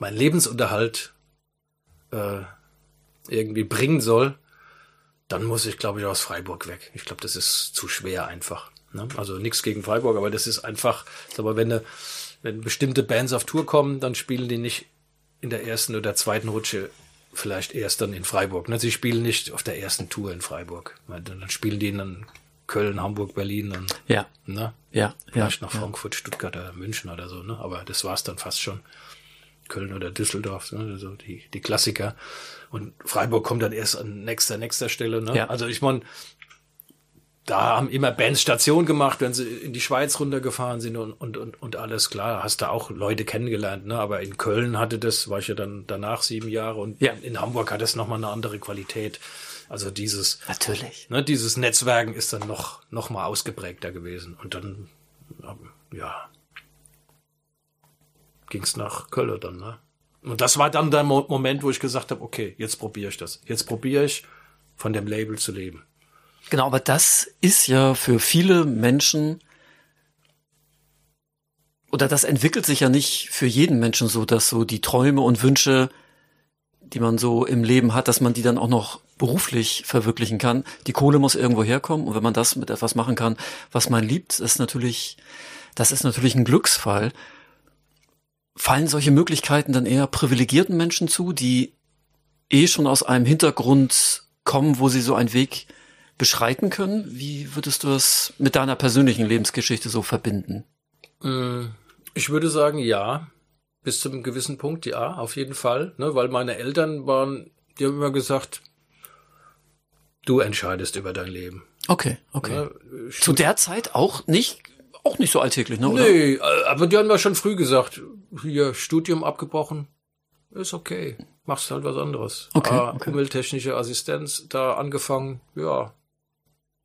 mein Lebensunterhalt äh, irgendwie bringen soll, dann muss ich, glaube ich, aus Freiburg weg. Ich glaube, das ist zu schwer einfach. Ne? Also nichts gegen Freiburg, aber das ist einfach, aber wenn, ne, wenn bestimmte Bands auf Tour kommen, dann spielen die nicht in der ersten oder zweiten Rutsche vielleicht erst dann in Freiburg. Ne? Sie spielen nicht auf der ersten Tour in Freiburg. Dann spielen die in Köln, Hamburg, Berlin und ja. ne? ja, vielleicht ja, noch Frankfurt, Stuttgart oder München oder so. Ne? Aber das war's dann fast schon. Köln oder Düsseldorf, ne, also die, die Klassiker. Und Freiburg kommt dann erst an nächster, nächster Stelle. Ne? Ja. Also ich meine, da haben immer Bands Station gemacht, wenn sie in die Schweiz runtergefahren sind und, und, und, und alles klar. Hast da auch Leute kennengelernt, ne? Aber in Köln hatte das, war ich ja dann danach sieben Jahre und Ja. in Hamburg hat es nochmal eine andere Qualität. Also dieses, Natürlich. ne, dieses Netzwerken ist dann noch, noch mal ausgeprägter gewesen. Und dann, ja, ging's nach Köln dann, ne? Und das war dann der Mo Moment, wo ich gesagt habe, okay, jetzt probiere ich das. Jetzt probiere ich, von dem Label zu leben. Genau, aber das ist ja für viele Menschen oder das entwickelt sich ja nicht für jeden Menschen so, dass so die Träume und Wünsche, die man so im Leben hat, dass man die dann auch noch beruflich verwirklichen kann. Die Kohle muss irgendwo herkommen und wenn man das mit etwas machen kann, was man liebt, ist natürlich, das ist natürlich ein Glücksfall. Fallen solche Möglichkeiten dann eher privilegierten Menschen zu, die eh schon aus einem Hintergrund kommen, wo sie so einen Weg beschreiten können? Wie würdest du das mit deiner persönlichen Lebensgeschichte so verbinden? Mm, Ich würde sagen, ja. Bis zu einem gewissen Punkt, ja, auf jeden Fall. Ne, weil meine Eltern waren, die haben immer gesagt, du entscheidest über dein Leben. Okay, okay. Ne? Zu der Zeit auch nicht, auch nicht so alltäglich, ne? Oder? Nee, äh, aber die haben mir schon früh gesagt, hier, Studium abgebrochen, ist okay, machst halt was anderes. Okay, Ah, okay. Umwelttechnische Assistenz, da angefangen, ja,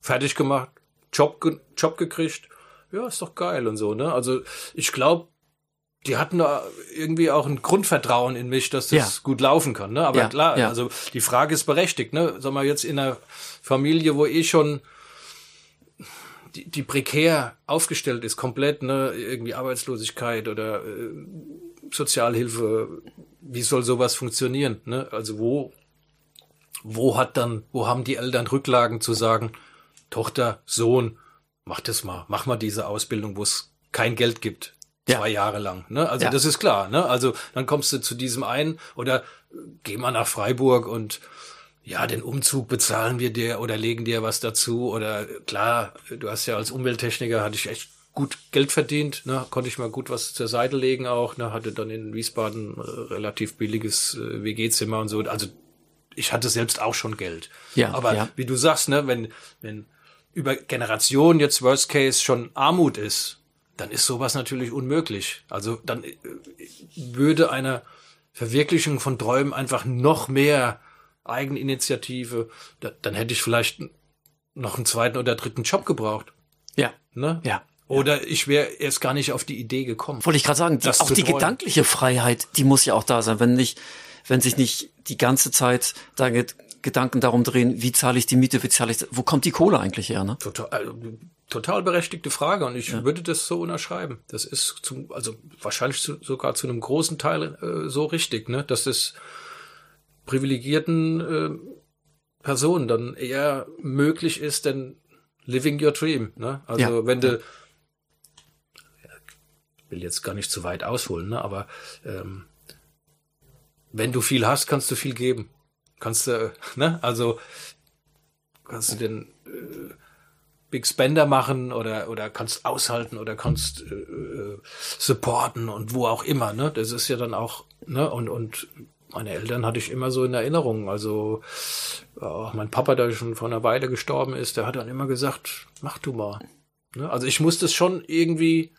fertig gemacht, Job, ge Job gekriegt, ja, ist doch geil und so, ne? Also ich glaube, die hatten da irgendwie auch ein Grundvertrauen in mich, dass das Ja. gut laufen kann, ne? Aber Ja, klar, ja. also die Frage ist berechtigt, ne? Sag mal, jetzt in einer Familie, wo eh schon die, die prekär aufgestellt ist, komplett, ne, irgendwie Arbeitslosigkeit oder äh, Sozialhilfe, wie soll sowas funktionieren, ne? Also wo, wo hat dann, wo haben die Eltern Rücklagen zu sagen, Tochter, Sohn, mach das mal, mach mal diese Ausbildung, wo es kein Geld gibt. Ja. Zwei Jahre lang, ne? Also Ja. das ist klar, ne? Also dann kommst du zu diesem einen oder geh mal nach Freiburg und ja, den Umzug bezahlen wir dir oder legen dir was dazu oder klar, du hast ja als Umwelttechniker hatte ich echt gut Geld verdient, ne, konnte ich mal gut was zur Seite legen auch, ne, hatte dann in Wiesbaden äh, relativ billiges äh, WG-Zimmer und so, also ich hatte selbst auch schon Geld. Ja, aber ja. wie du sagst, ne, wenn wenn über Generationen jetzt Worst Case schon Armut ist, dann ist sowas natürlich unmöglich. Also dann äh, würde einer Verwirklichung von Träumen einfach noch mehr Eigeninitiative, da, dann hätte ich vielleicht noch einen zweiten oder dritten Job gebraucht. Ja, Ne? ja. Oder ich wäre erst gar nicht auf die Idee gekommen. Wollte ich gerade sagen, Das auch die träumen. gedankliche Freiheit, die muss ja auch da sein, wenn nicht, wenn sich nicht die ganze Zeit deine Gedanken darum drehen, wie zahle ich die Miete, wie zahle ich, wo kommt die Kohle eigentlich her, ne? Total, also, total berechtigte Frage und ich würde das so unterschreiben. Das ist zum, also wahrscheinlich zu, sogar zu einem großen Teil äh, so richtig, ne, dass das privilegierten äh, Personen dann eher möglich ist, denn living your dream. Ne? Also Ja. wenn du ich will jetzt gar nicht zu weit ausholen, ne? aber ähm, wenn du viel hast, kannst du viel geben. Kannst du, ne? Also kannst du den äh, Big Spender machen oder oder kannst aushalten oder kannst äh, äh, supporten und wo auch immer, ne? Das ist ja dann auch, ne? Und und meine Eltern hatte ich immer so in Erinnerung. Also auch mein Papa, der schon vor einer Weile gestorben ist, der hat dann immer gesagt, mach du mal. Ne? Also ich musste es schon irgendwie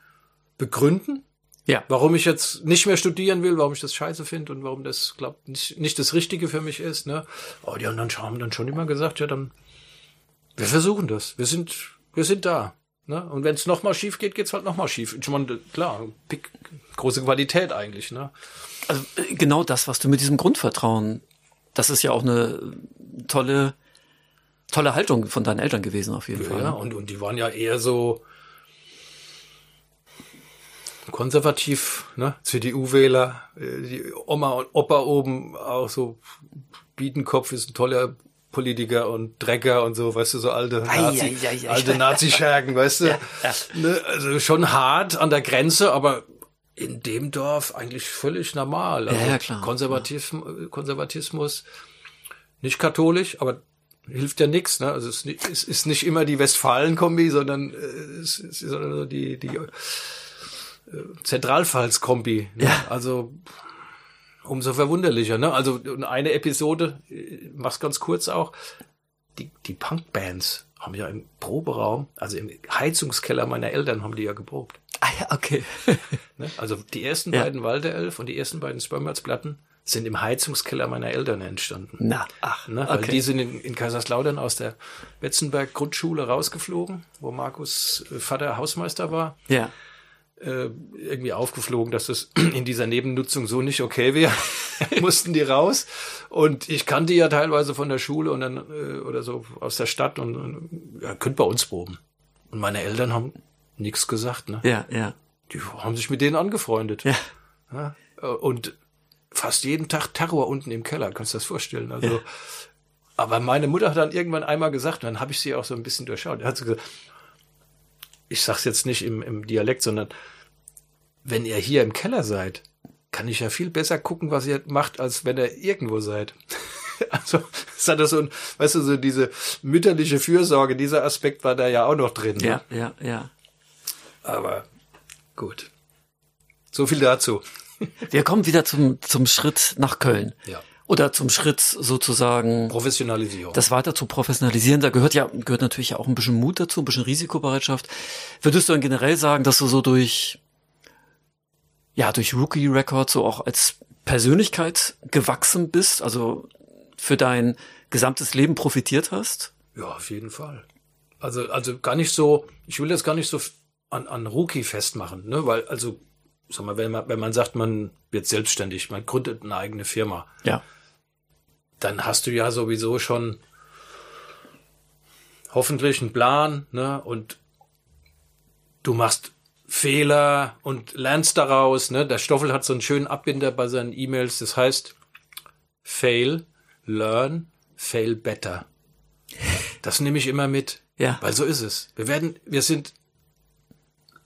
begründen, Ja. warum ich jetzt nicht mehr studieren will, warum ich das scheiße finde und warum das, glaub, nicht, nicht das Richtige für mich ist. Ne? Aber die dann, haben dann schon immer gesagt, ja, dann, wir versuchen das. Wir sind, wir sind da. Ne? Und wenn es nochmal schief geht, geht's halt nochmal schief. Ich meine, klar, pick, große Qualität eigentlich. Ne? Also äh, genau das, was du mit diesem Grundvertrauen, das ist ja auch eine tolle, tolle Haltung von deinen Eltern gewesen auf jeden Fall. Ja, ne? und, und die waren ja eher so konservativ, ne? CDU-Wähler, äh, die Oma und Opa oben auch so Biedenkopf ist ein toller Politiker und Drecker und so, weißt du, so alte, Nazi, ei, ei, ei. alte Nazi-Schergen, weißt du? ja. Ne? Also schon hart an der Grenze, aber in dem Dorf eigentlich völlig normal. Also Ja, ja, klar. Konservativ, Konservatismus, nicht katholisch, aber hilft ja nichts. Ne? Also es ist nicht, es ist nicht immer die Westfalen-Kombi, sondern äh, es ist sondern so die, die äh, Zentralpfalz-Kombi. Ne? Ja. Also umso verwunderlicher. Ne? Also eine Episode, äh, mach's ganz kurz auch, die, die Punkbands haben ja im Proberaum, also im Heizungskeller meiner Eltern haben die ja geprobt. Ah ja, okay. Ne? Also die ersten Ja. beiden Walderelf und die ersten beiden Spermats-Platten sind im Heizungskeller meiner Eltern entstanden. Na, ach, Ne? Weil okay. die sind in, in Kaiserslautern aus der Betzenberg Grundschule rausgeflogen, wo Markus äh, Vater Hausmeister war. ja. Äh, irgendwie aufgeflogen, dass das in dieser Nebennutzung so nicht okay wäre. Mussten die raus. Und ich kannte ja teilweise von der Schule und dann äh, oder so aus der Stadt und, und ja, könnt bei uns proben. Und meine Eltern haben nichts gesagt. Ne? Ja, ja. Die haben sich mit denen angefreundet. Ja. Ja, äh, und fast jeden Tag Terror unten im Keller, kannst du das vorstellen. Also, aber meine Mutter hat dann irgendwann einmal gesagt, und dann habe ich sie auch so ein bisschen durchschaut. Da hat sie gesagt, ich sag's jetzt nicht im, im Dialekt, sondern wenn ihr hier im Keller seid, kann ich ja viel besser gucken, was ihr macht, als wenn ihr irgendwo seid. Also, es hat so ein, weißt du, so diese mütterliche Fürsorge, dieser Aspekt war da ja auch noch drin. Ne? Ja, ja, ja. Aber gut. So viel dazu. Wir kommen wieder zum, zum Schritt nach Köln. Ja. Oder zum Schritt sozusagen, Professionalisierung. das weiter zu professionalisieren. Da gehört ja, gehört natürlich auch ein bisschen Mut dazu, ein bisschen Risikobereitschaft. Würdest du dann generell sagen, dass du so durch, ja, durch Rookie Record so auch als Persönlichkeit gewachsen bist? Also für dein gesamtes Leben profitiert hast? Ja, auf jeden Fall. Also, also gar nicht so, ich will das gar nicht so an, an Rookie festmachen, ne, weil, also, sag mal, wenn man, wenn man sagt, man wird selbstständig, man gründet eine eigene Firma, Ja. Dann hast du ja sowieso schon hoffentlich einen Plan, ne, und du machst Fehler und lernst daraus, ne. Der Stoffel hat so einen schönen Abbinder bei seinen E-Mails, das heißt, fail, learn, fail better. Das nehme ich immer mit. Ja. Weil so ist es. Wir werden, wir sind,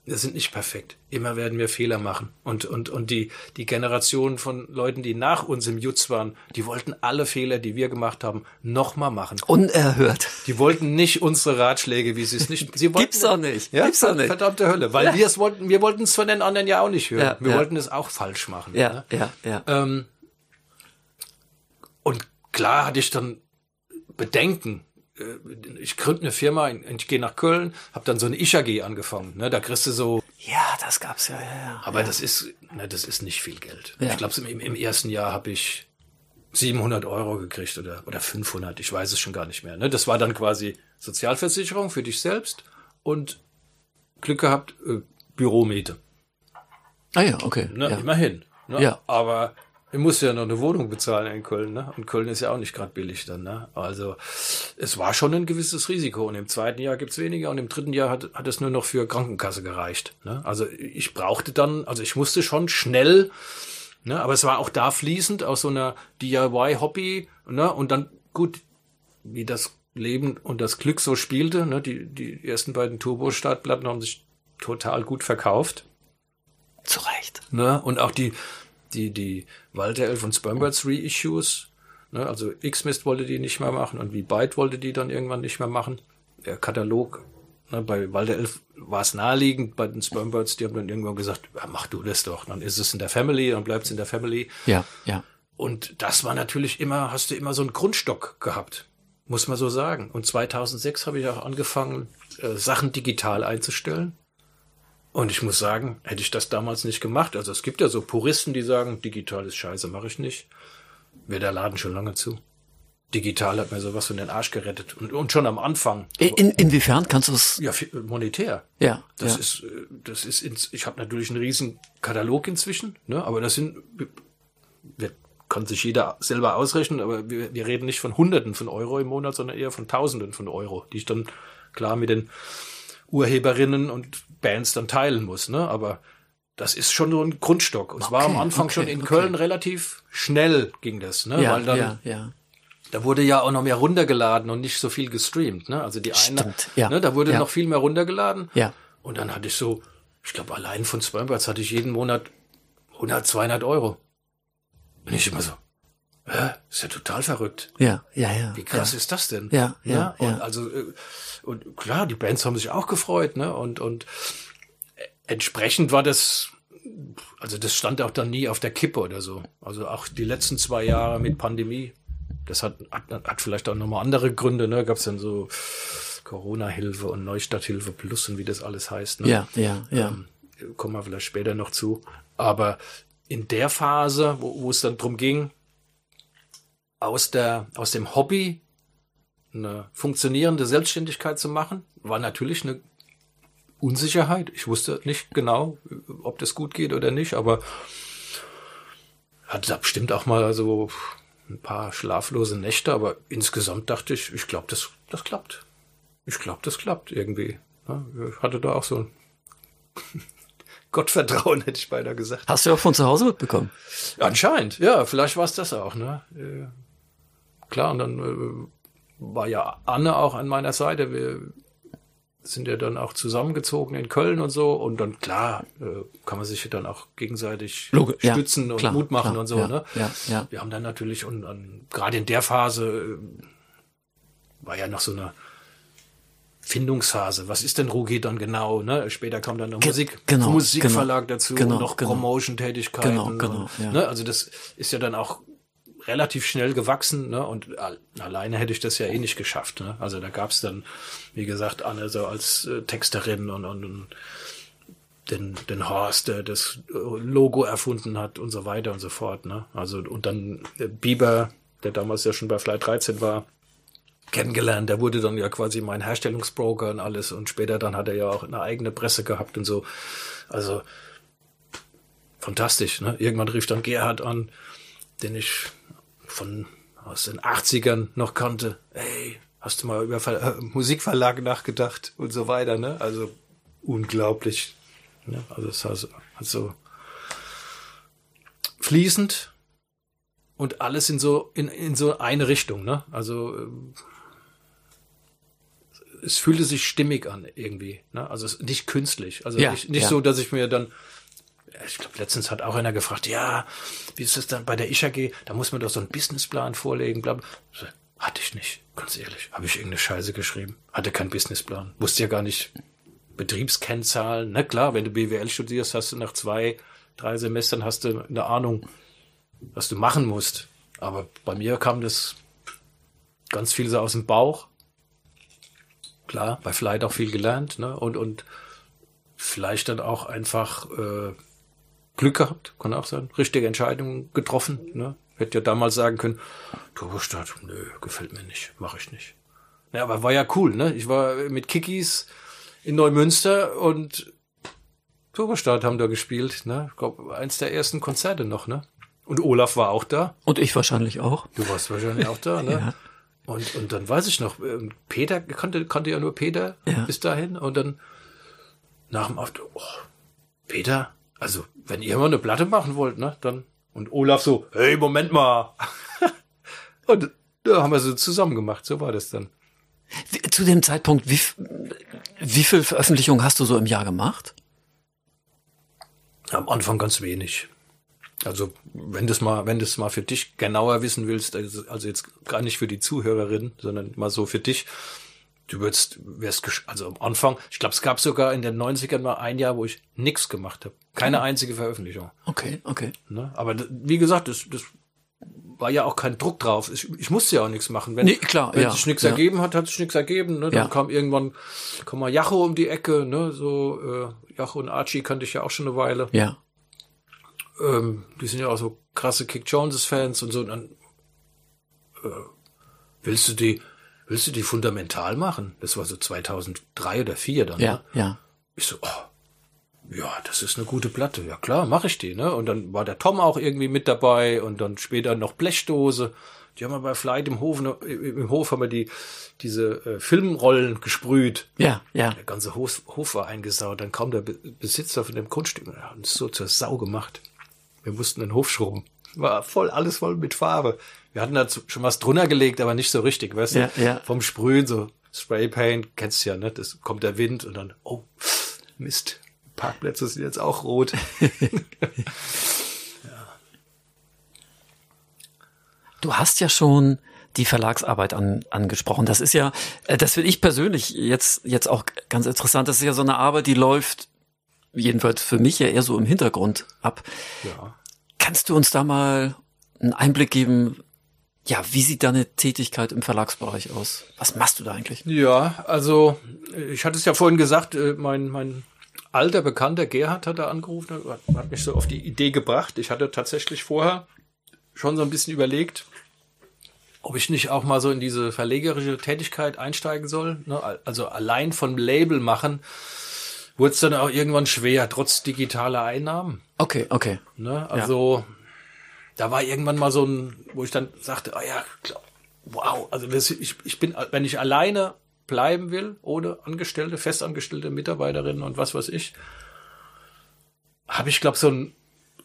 wir sind nicht perfekt. Immer werden wir Fehler machen. Und, und, und die, die Generation von Leuten, die nach uns im Jutz waren, die wollten alle Fehler, die wir gemacht haben, nochmal machen. Unerhört. Die wollten nicht unsere Ratschläge, wie sie es nicht, sie wollten. Gibt's doch nicht. Ja, Gibt's doch nicht. Verdammte Hölle. Weil wir es wollten, wir wollten es von den anderen ja auch nicht hören. Ja, wir ja. wollten es auch falsch machen. Ja, ne? ja, ja. Ähm, und klar hatte ich dann Bedenken. Äh, Ich gründe eine Firma, ich gehe nach Köln, habe dann so eine Ich-AG angefangen. Ne? Da kriegst du so, Ja, das gab's ja, ja, ja. aber das ist, ne, das ist nicht viel Geld. Ja. Ich glaube, im, im ersten Jahr habe ich 700 Euro gekriegt oder, oder 500, ich weiß es schon gar nicht mehr. Ne? Das war dann quasi Sozialversicherung für dich selbst und Glück gehabt, äh, Büromiete. Ah ja, okay. Ne? Ja. Immerhin. Ne? Ja. Aber Ich musste ja noch eine Wohnung bezahlen in Köln, ne? Und Köln ist ja auch nicht gerade billig dann, ne? Also es war schon ein gewisses Risiko. Und im zweiten Jahr gibt's weniger und im dritten Jahr hat, hat es nur noch für Krankenkasse gereicht. Ne? Also ich brauchte dann, also ich musste schon schnell, ne? Aber es war auch da fließend aus so einer DIY-Hobby, ne? Und dann gut, wie das Leben und das Glück so spielte, ne? Die, die ersten beiden Turbo-Startplatten haben sich total gut verkauft. Zu Recht. Ne? Und auch die, die, die Walter Elf und Spermbirds Reissues, ne? also X-Mist wollte die nicht mehr machen und wie Byte wollte die dann irgendwann nicht mehr machen. Der Katalog, ne? bei Walter Elf war es naheliegend, bei den Spermbirds, die haben dann irgendwann gesagt, ja, mach du das doch, dann ist es in der Family, dann bleibt es in der Family. Ja, ja. Und das war natürlich immer, hast du immer so einen Grundstock gehabt, muss man so sagen. Und 2006 habe ich auch angefangen, äh, Sachen digital einzustellen. Und ich muss sagen, hätte ich das damals nicht gemacht. Also es gibt ja so Puristen, die sagen, digital ist scheiße, mache ich nicht. Wäre der Laden schon lange zu. Digital hat mir sowas von den Arsch gerettet. Und, und schon am Anfang. In, inwiefern kannst du es? Ja, monetär. Ja. Das ja. ist, äh, das ist, ins, ich habe natürlich einen riesen Katalog inzwischen, ne? aber das sind, wir, kann sich jeder selber ausrechnen, aber wir, wir reden nicht von Hunderten von Euro im Monat, sondern eher von Tausenden von Euro, die ich dann klar mit den Urheberinnen und Bands dann teilen muss, ne? Aber das ist schon so ein Grundstock. Und es war am Anfang okay, schon in okay. Köln relativ schnell ging das, ne? ja, Weil dann, ja, ja. da wurde ja auch noch mehr runtergeladen und nicht so viel gestreamt, ne? Also die eine, Stimmt, ja. ne? Da wurde Ja. noch viel mehr runtergeladen. Ja. Und dann hatte ich so, ich glaube, allein von Spermbirds hatte ich jeden Monat 100, 200 Euro. Und ich immer so? Ist ja total verrückt. Ja, ja, ja. Wie krass ja. ist das denn? Ja, ja, Und ja. also äh, und klar, die Bands haben sich auch gefreut, ne? Und und entsprechend war das, also das stand auch dann nie auf der Kippe oder so. Also auch die letzten zwei Jahre mit Pandemie, das hat hat, hat vielleicht auch nochmal andere Gründe, ne? Gab es dann so Corona-Hilfe und Neustadthilfe Plus und wie das alles heißt. Ne? Ja, ja, ja. Ähm, kommen wir vielleicht später noch zu. Aber in der Phase, wo, wo es dann drum ging, aus der, aus dem Hobby eine funktionierende Selbstständigkeit zu machen, war natürlich eine Unsicherheit. Ich wusste nicht genau, ob das gut geht oder nicht, aber hatte da bestimmt auch mal so ein paar schlaflose Nächte, aber insgesamt dachte ich, ich glaube, das, das klappt. Ich glaube, das klappt irgendwie. Ja, ich hatte da auch so ein Gottvertrauen, hätte ich beinahe gesagt. Hast du auch von zu Hause mitbekommen? Anscheinend, ja, vielleicht war es das auch, ne? Klar, und dann äh, war ja Anne auch an meiner Seite. Wir sind ja dann auch zusammengezogen in Köln und so. Und dann, klar, äh, kann man sich dann auch gegenseitig Logisch, ja, stützen und klar, Mut machen klar, und so, ja, ne? ja, ja. Wir haben dann natürlich, und, und gerade in der Phase äh, war ja noch so eine Findungsphase. Was ist denn Rugi dann genau? Ne? Später kam dann noch Ge- Musik, genau, Musikverlag dazu, genau, noch genau. Promotion-Tätigkeiten. Genau, genau, und, ja. ne? Also das ist ja dann auch relativ schnell gewachsen, ne? Und al- alleine hätte ich das ja eh nicht geschafft. Ne? Also da gab's dann, wie gesagt, Anne so als äh, Texterin und, und, und den, den Horst, der das äh, Logo erfunden hat und so weiter und so fort. Ne? Also und dann äh, Bieber, der damals ja schon bei Fly 13 war, kennengelernt. Der wurde dann ja quasi mein Herstellungsbroker und alles. Und später dann hat er ja auch eine eigene Presse gehabt und so. Also fantastisch. Ne? Irgendwann rief dann Gerhard an, den ich von aus den 80ern noch kannte. Hey, hast du mal über Ver äh, Musikverlag nachgedacht und so weiter. Ne? Also unglaublich. Ne? Also es war so, fließend und alles in so in, in so eine Richtung. Ne? Also ähm, es fühlte sich stimmig an irgendwie. Ne? Also es, nicht künstlich. Also Ja, nicht, nicht ja. so, dass ich mir dann ich glaube, letztens hat auch einer gefragt, ja, wie ist es dann bei der ISHG? Da muss man doch so einen Businessplan vorlegen, bla, Hatte ich nicht, ganz ehrlich. Habe ich irgendeine Scheiße geschrieben. Hatte keinen Businessplan. Wusste ja gar nicht Betriebskennzahlen. Na klar, wenn du BWL studierst, hast du nach zwei, drei Semestern hast du eine Ahnung, was du machen musst. Aber bei mir kam das ganz viel so aus dem Bauch. Klar, bei Flight auch viel gelernt, ne? Und, und vielleicht dann auch einfach äh, Glück gehabt, kann auch sein. Richtige Entscheidungen getroffen. Ne? Hätte ja damals sagen können, Turbostadt, nö, gefällt mir nicht, mache ich nicht. Ja, aber war ja cool, ne? Ich war mit Kikis in Neumünster und Turbostadt haben da gespielt, ne? Ich glaube, eins der ersten Konzerte noch, ne? Und Olaf war auch da. Und ich wahrscheinlich auch. Du warst wahrscheinlich auch da, ne? Ja. Und, und dann weiß ich noch, ähm, Peter kannte, kannte ja nur Peter Ja. bis dahin. Und dann nach dem Auftritt, oh, Peter, also wenn ihr mal eine Platte machen wollt, ne, dann. Und Olaf so, hey, Moment mal. und da haben wir so zusammen gemacht, so war das dann. Zu dem Zeitpunkt, wie, wie viel Veröffentlichungen hast du so im Jahr gemacht? Am Anfang ganz wenig. Also, wenn das mal, wenn das mal für dich genauer wissen willst, also also jetzt gar nicht für die Zuhörerin, sondern mal so für dich, du würdest, wärst, also am Anfang, ich glaube, es gab sogar in den 90ern mal ein Jahr, wo ich nix gemacht habe. Keine einzige Veröffentlichung. Okay, okay. Ne? Aber wie gesagt, das, das war ja auch kein Druck drauf. Ich, ich musste ja auch nichts machen. Wenn, Nee, klar, wenn ja, sich nichts ja. ergeben hat, hat sich nichts ergeben. Ne? Dann Ja. kam irgendwann, kam mal Jacho um die Ecke, ne? So, äh, Jacho und Archie kannte ich ja auch schon eine Weile. Ja. Ähm, die sind ja auch so krasse Kick Joneses-Fans und so. Und dann äh, willst du die, willst du die fundamental machen? Das war so 2003 oder 2004 dann. Ja, Ne? ja. Ich so, oh, ja, das ist eine gute Platte. Ja klar, mache ich die. Ne? Und dann war der Tom auch irgendwie mit dabei und dann später noch Blechdose. Die haben wir bei Flight im Hof, im Hof haben wir die, diese äh, Filmrollen gesprüht. Ja, ja. Der ganze Hof, Hof war eingesaut. Dann kam der Be Besitzer von dem Grundstück und hat uns so zur Sau gemacht. Wir mussten den Hof schrubben. War voll, alles voll mit Farbe. Wir hatten da schon was drunter gelegt, aber nicht so richtig, weißt du? Ja, ja. Vom Sprühen, so Spraypaint, kennst du ja, ne? Das kommt der Wind und dann, oh, Mist. Parkplätze sind jetzt auch rot. Du hast ja schon die Verlagsarbeit an, angesprochen. Das ist ja, äh, das finde ich persönlich jetzt, jetzt auch ganz interessant. Das ist ja so eine Arbeit, die läuft jedenfalls für mich ja eher so im Hintergrund ab. ja. Kannst du uns da mal einen Einblick geben? Ja, wie sieht deine Tätigkeit im Verlagsbereich aus? Was machst du da eigentlich? Ja, also ich hatte es ja vorhin gesagt, äh, mein, mein alter Bekannter Gerhard hat da angerufen, hat, mich so auf die Idee gebracht. Ich hatte tatsächlich vorher schon so ein bisschen überlegt, ob ich nicht auch mal so in diese verlegerische Tätigkeit einsteigen soll. Ne? Also allein vom Label machen wurde es dann auch irgendwann schwer, trotz digitaler Einnahmen. Okay, okay. Ne? Also da war irgendwann mal so ein, wo ich dann sagte, ah ja, klar, wow, also ich, ich bin, wenn ich alleine bleiben will, ohne Angestellte, festangestellte Mitarbeiterinnen und was weiß ich, habe ich, glaube so ein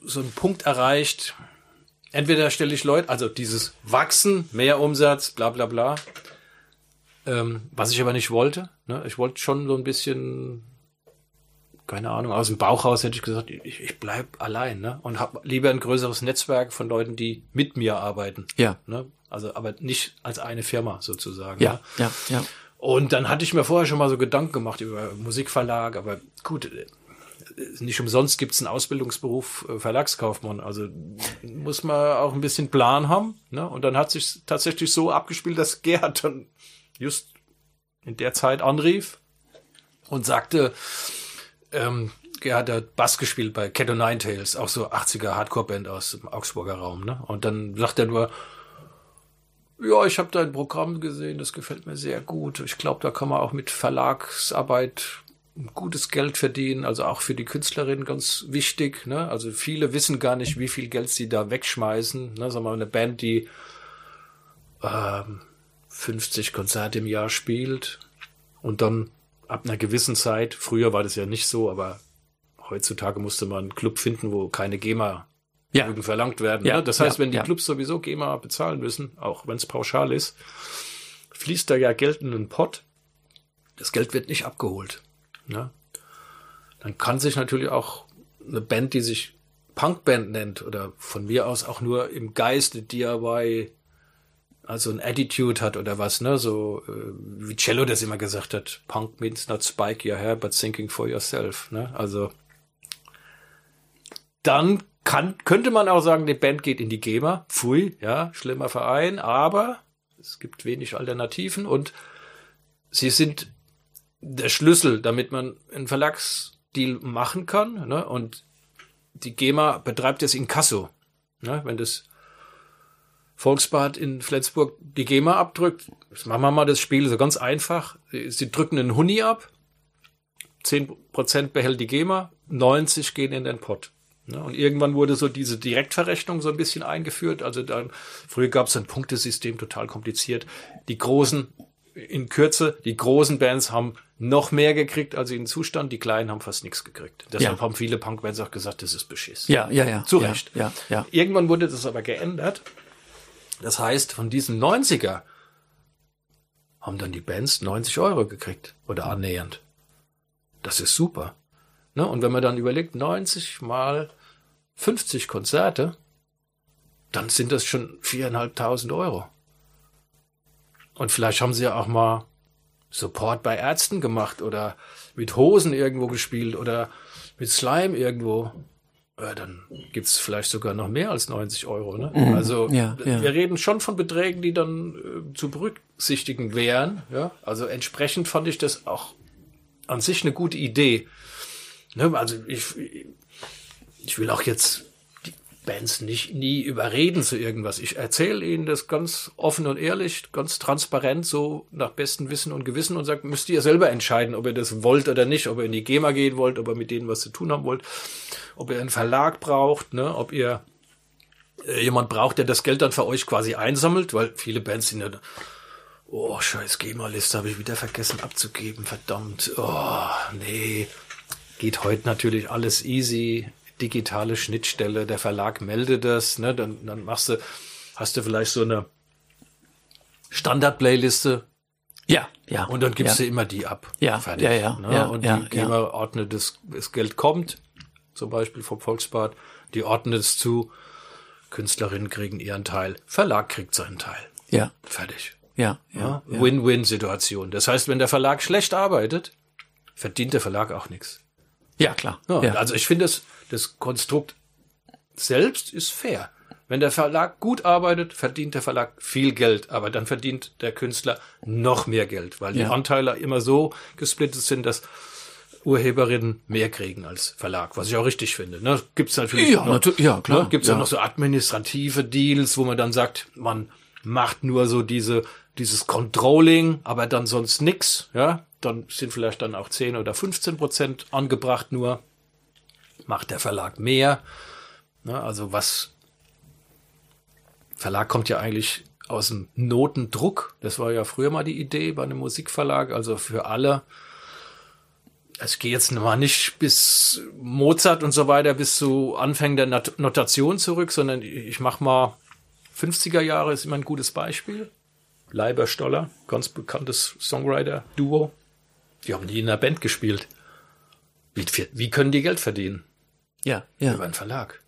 so einen Punkt erreicht. Entweder stelle ich Leute, also dieses Wachsen, mehr Umsatz, bla bla bla, ähm, was ich aber nicht wollte. Ne? Ich wollte schon so ein bisschen keine Ahnung, aus dem Bauch raus hätte ich gesagt, ich, ich bleib allein, ne? Und habe lieber ein größeres Netzwerk von Leuten, die mit mir arbeiten. Ja. Ne? Also, aber nicht als eine Firma sozusagen. Ja, Ne? ja, ja. Und dann hatte ich mir vorher schon mal so Gedanken gemacht über Musikverlag, aber gut, nicht umsonst gibt's einen Ausbildungsberuf äh, Verlagskaufmann. Also muss man auch ein bisschen Plan haben. Ne? Und dann hat sich tatsächlich so abgespielt, dass Gerhard dann just in der Zeit anrief und sagte, ähm, Gerhard hat Bass gespielt bei Cat Nine Tails, auch so 80er Hardcore-Band aus dem Augsburger Raum. Ne? Und dann sagt er nur, ja, ich habe dein Programm gesehen, das gefällt mir sehr gut. Ich glaube, da kann man auch mit Verlagsarbeit gutes Geld verdienen, also auch für die Künstlerinnen ganz wichtig. Ne? Also viele wissen gar nicht, wie viel Geld sie da wegschmeißen. Ne? Sagen wir mal, eine Band, die ähm, 50 Konzerte im Jahr spielt und dann ab einer gewissen Zeit, früher war das ja nicht so, aber heutzutage musste man einen Club finden, wo keine GEMA Ja. Vermögen verlangt werden. Ja, ne? Das heißt, ja, wenn die. Clubs sowieso GEMA bezahlen müssen, auch wenn es pauschal ist, fließt da ja Geld in einen Pott. Das Geld wird nicht abgeholt. Ne? Dann kann sich natürlich auch eine Band, die sich Punkband nennt oder von mir aus auch nur im Geiste DIY also ein Attitude hat oder was, ne? So äh, wie Cello das immer gesagt hat, Punk means not spike your hair, but thinking for yourself. Ne? Also dann kann, könnte man auch sagen, die Band geht in die GEMA. Pfui, ja, schlimmer Verein, aber es gibt wenig Alternativen und sie sind der Schlüssel, damit man einen Verlagsdeal machen kann. Ne? Und die GEMA betreibt jetzt Inkasso. Ne? Wenn das Volksbad in Flensburg die GEMA abdrückt, jetzt machen wir mal das Spiel so ganz einfach. Sie, sie drücken einen Huni ab, 10% behält die GEMA, 90 gehen in den Pott. Ja, und irgendwann wurde so diese Direktverrechnung so ein bisschen eingeführt. Also dann, früher gab es ein Punktesystem, total kompliziert. Die großen, in Kürze, die großen Bands haben noch mehr gekriegt als in Zustand, die kleinen haben fast nichts gekriegt. Deshalb Ja. haben viele Punkbands auch gesagt, das ist Beschiss. Ja, ja, ja. Zu ja, Recht. Ja, ja. Irgendwann wurde das aber geändert. Das heißt, von diesen 90er haben dann die Bands 90 Euro gekriegt oder annähernd. Das ist super. Ne? Und wenn man dann überlegt, 90 mal 50 Konzerte, dann sind das schon viereinhalbtausend Euro. Und vielleicht haben sie ja auch mal Support bei Ärzten gemacht oder mit Hosen irgendwo gespielt oder mit Slime irgendwo. Ja, dann gibt's vielleicht sogar noch mehr als 90 Euro. Ne? Also Ja, ja. wir reden schon von Beträgen, die dann äh, zu berücksichtigen wären. Also entsprechend fand ich das auch an sich eine gute Idee. Ne? Also ich, ich will auch jetzt die Bands nicht nie überreden zu irgendwas. Ich erzähle ihnen das ganz offen und ehrlich, ganz transparent, so nach bestem Wissen und Gewissen und sage, müsst ihr selber entscheiden, ob ihr das wollt oder nicht, ob ihr in die GEMA gehen wollt, ob ihr mit denen was zu tun haben wollt, ob ihr einen Verlag braucht, ne? ob ihr äh, jemand braucht, der das Geld dann für euch quasi einsammelt, weil viele Bands sind ja, oh, scheiß GEMA-Liste habe ich wieder vergessen abzugeben, verdammt, oh, nee. Geht heute natürlich alles easy, digitale Schnittstelle, der Verlag meldet das, ne, dann, dann machst du, hast du vielleicht so eine Standard-Playliste Ja, ja. und dann gibst ja. du immer die ab. Ja, Fertig, ja, ja, ne? ja, und ja, die GEMA ordnet das, das Geld kommt, zum Beispiel vom Volksbad, die ordnet es zu, Künstlerinnen kriegen ihren Teil, Verlag kriegt seinen Teil. Ja, Fertig. ja, ja. Ja? ja. Win-Win-Situation. Das heißt, wenn der Verlag schlecht arbeitet, verdient der Verlag auch nichts. Ja, klar. Ja, Ja. Also ich finde, das, das Konstrukt selbst ist fair. Wenn der Verlag gut arbeitet, verdient der Verlag viel Geld, aber dann verdient der Künstler noch mehr Geld, weil Ja. die Anteile immer so gesplittet sind, dass Urheberinnen mehr kriegen als Verlag, was ich auch richtig finde. Ne? Gibt's natürlich Ja, noch, natu- ja, klar. Ne? Gibt's Ja. auch noch so administrative Deals, wo man dann sagt, man macht nur so diese dieses Controlling, aber dann sonst nix. Ja, dann sind vielleicht dann auch 10 oder 15 Prozent angebracht nur. Macht der Verlag mehr. Ne? Also was Verlag kommt ja eigentlich aus dem Notendruck. Das war ja früher mal die Idee bei einem Musikverlag, also für alle. Also Ich gehe jetzt mal nicht bis Mozart und so weiter, bis zu Anfängen der Not Notation zurück, sondern ich mache mal 50er Jahre ist immer ein gutes Beispiel. Leiber Stoller, ganz bekanntes Songwriter-Duo. Die haben nie in einer Band gespielt. Wie, wie können die Geld verdienen? Ja, ja. Über einen Verlag.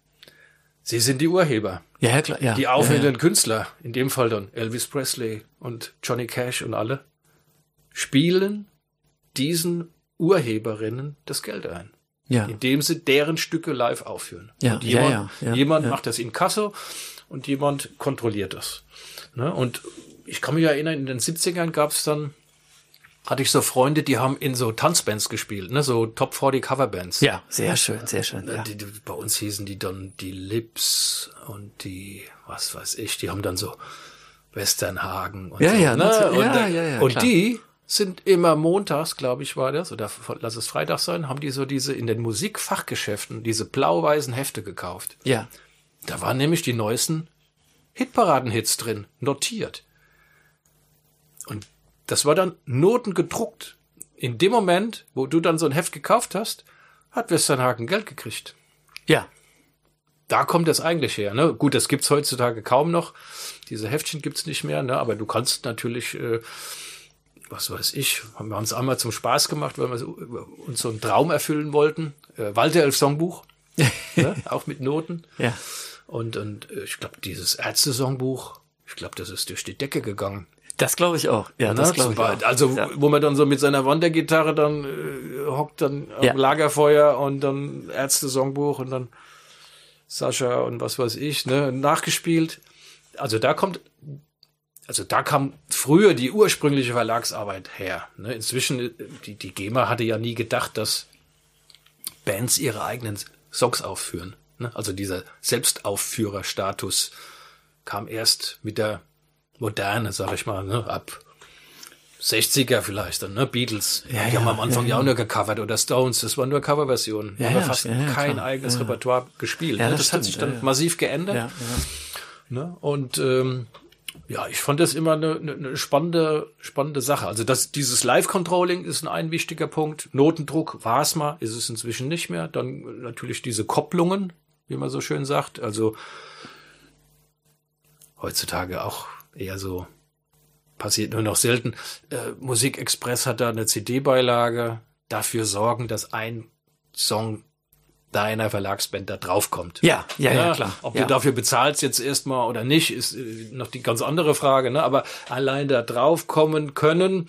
Sie sind die Urheber. Ja, ja, klar. Ja, Die ja, aufwendenden Künstler, in dem Fall dann Elvis Presley und Johnny Cash und alle, spielen diesen Urheberinnen das Geld ein. Ja, Indem sie deren Stücke live aufführen. Ja, und ja, jemand, ja, ja, jemand ja. macht das in Kasso und jemand kontrolliert das. Ne? Und ich kann mich erinnern, in den 70ern gab es dann, hatte ich so Freunde, die haben in so Tanzbands gespielt, ne? so Top 40 Coverbands. ja, sehr schön, sehr schön. Ja. Die, die, bei uns hießen die dann die Lips und die, was weiß ich, die haben dann so Westernhagen und Ja, so. ja, ne? und, ja, äh, ja, ja, und klar. die sind immer montags, glaube ich, war das, oder lass es Freitag sein, haben die so diese in den Musikfachgeschäften diese blau-weißen Hefte gekauft. ja, Da waren nämlich die neuesten Hitparaden-Hits drin, notiert. Und das war dann notengedruckt. In dem Moment, wo du dann so ein Heft gekauft hast, hat Westernhagen Geld gekriegt. ja, Da kommt das eigentlich her. Ne? Gut, das gibt's heutzutage kaum noch. Diese Heftchen gibt's nicht mehr, ne? aber du kannst natürlich, äh, was weiß ich, haben wir uns einmal zum Spaß gemacht, weil wir so, uns so einen Traum erfüllen wollten. Äh, Walter Elf Songbuch, ne? auch mit Noten. ja. Und, und äh, ich glaube, dieses Ärzte-Songbuch, ich glaube, das ist durch die Decke gegangen. Das glaube ich auch. Ja, das Ne? glaube ich auch. Also, ja. wo man dann so mit seiner Wandergitarre dann äh, hockt dann am Ja. Lagerfeuer und dann Ärzte-Songbuch und dann Sascha und was weiß ich, ne, nachgespielt. Also da kommt, also da kam früher die ursprüngliche Verlagsarbeit her. Ne? Inzwischen, äh, die, die GEMA hatte ja nie gedacht, dass Bands ihre eigenen Songs aufführen. Ne? Also dieser Selbstaufführerstatus kam erst mit der Moderne, sag ich mal, ne? ab 60er vielleicht dann, ne? Beatles. Ja, die haben ja, am Anfang ja, ja, auch nur gecovert oder Stones. Das waren nur Coverversionen. Ja, haben ja, fast kein klar. eigenes. Repertoire gespielt. Ja, ne? das das, hat sich dann massiv geändert. Ne? Und ähm, ja, ich fand das immer eine, eine, eine spannende, spannende Sache. Also das, dieses Live-Controlling ist ein, ein wichtiger Punkt. Notendruck war es mal, ist es inzwischen nicht mehr. Dann natürlich diese Kopplungen, wie man so schön sagt. Also heutzutage auch eher so passiert nur noch selten. Äh, Musikexpress hat da eine CD-Beilage, dafür sorgen, dass ein Song deiner Verlagsband da draufkommt. Ja, ja, ja, klar. Ob ja. du dafür bezahlst jetzt erstmal oder nicht, ist äh, noch die ganz andere Frage. Ne? Aber allein da drauf kommen können,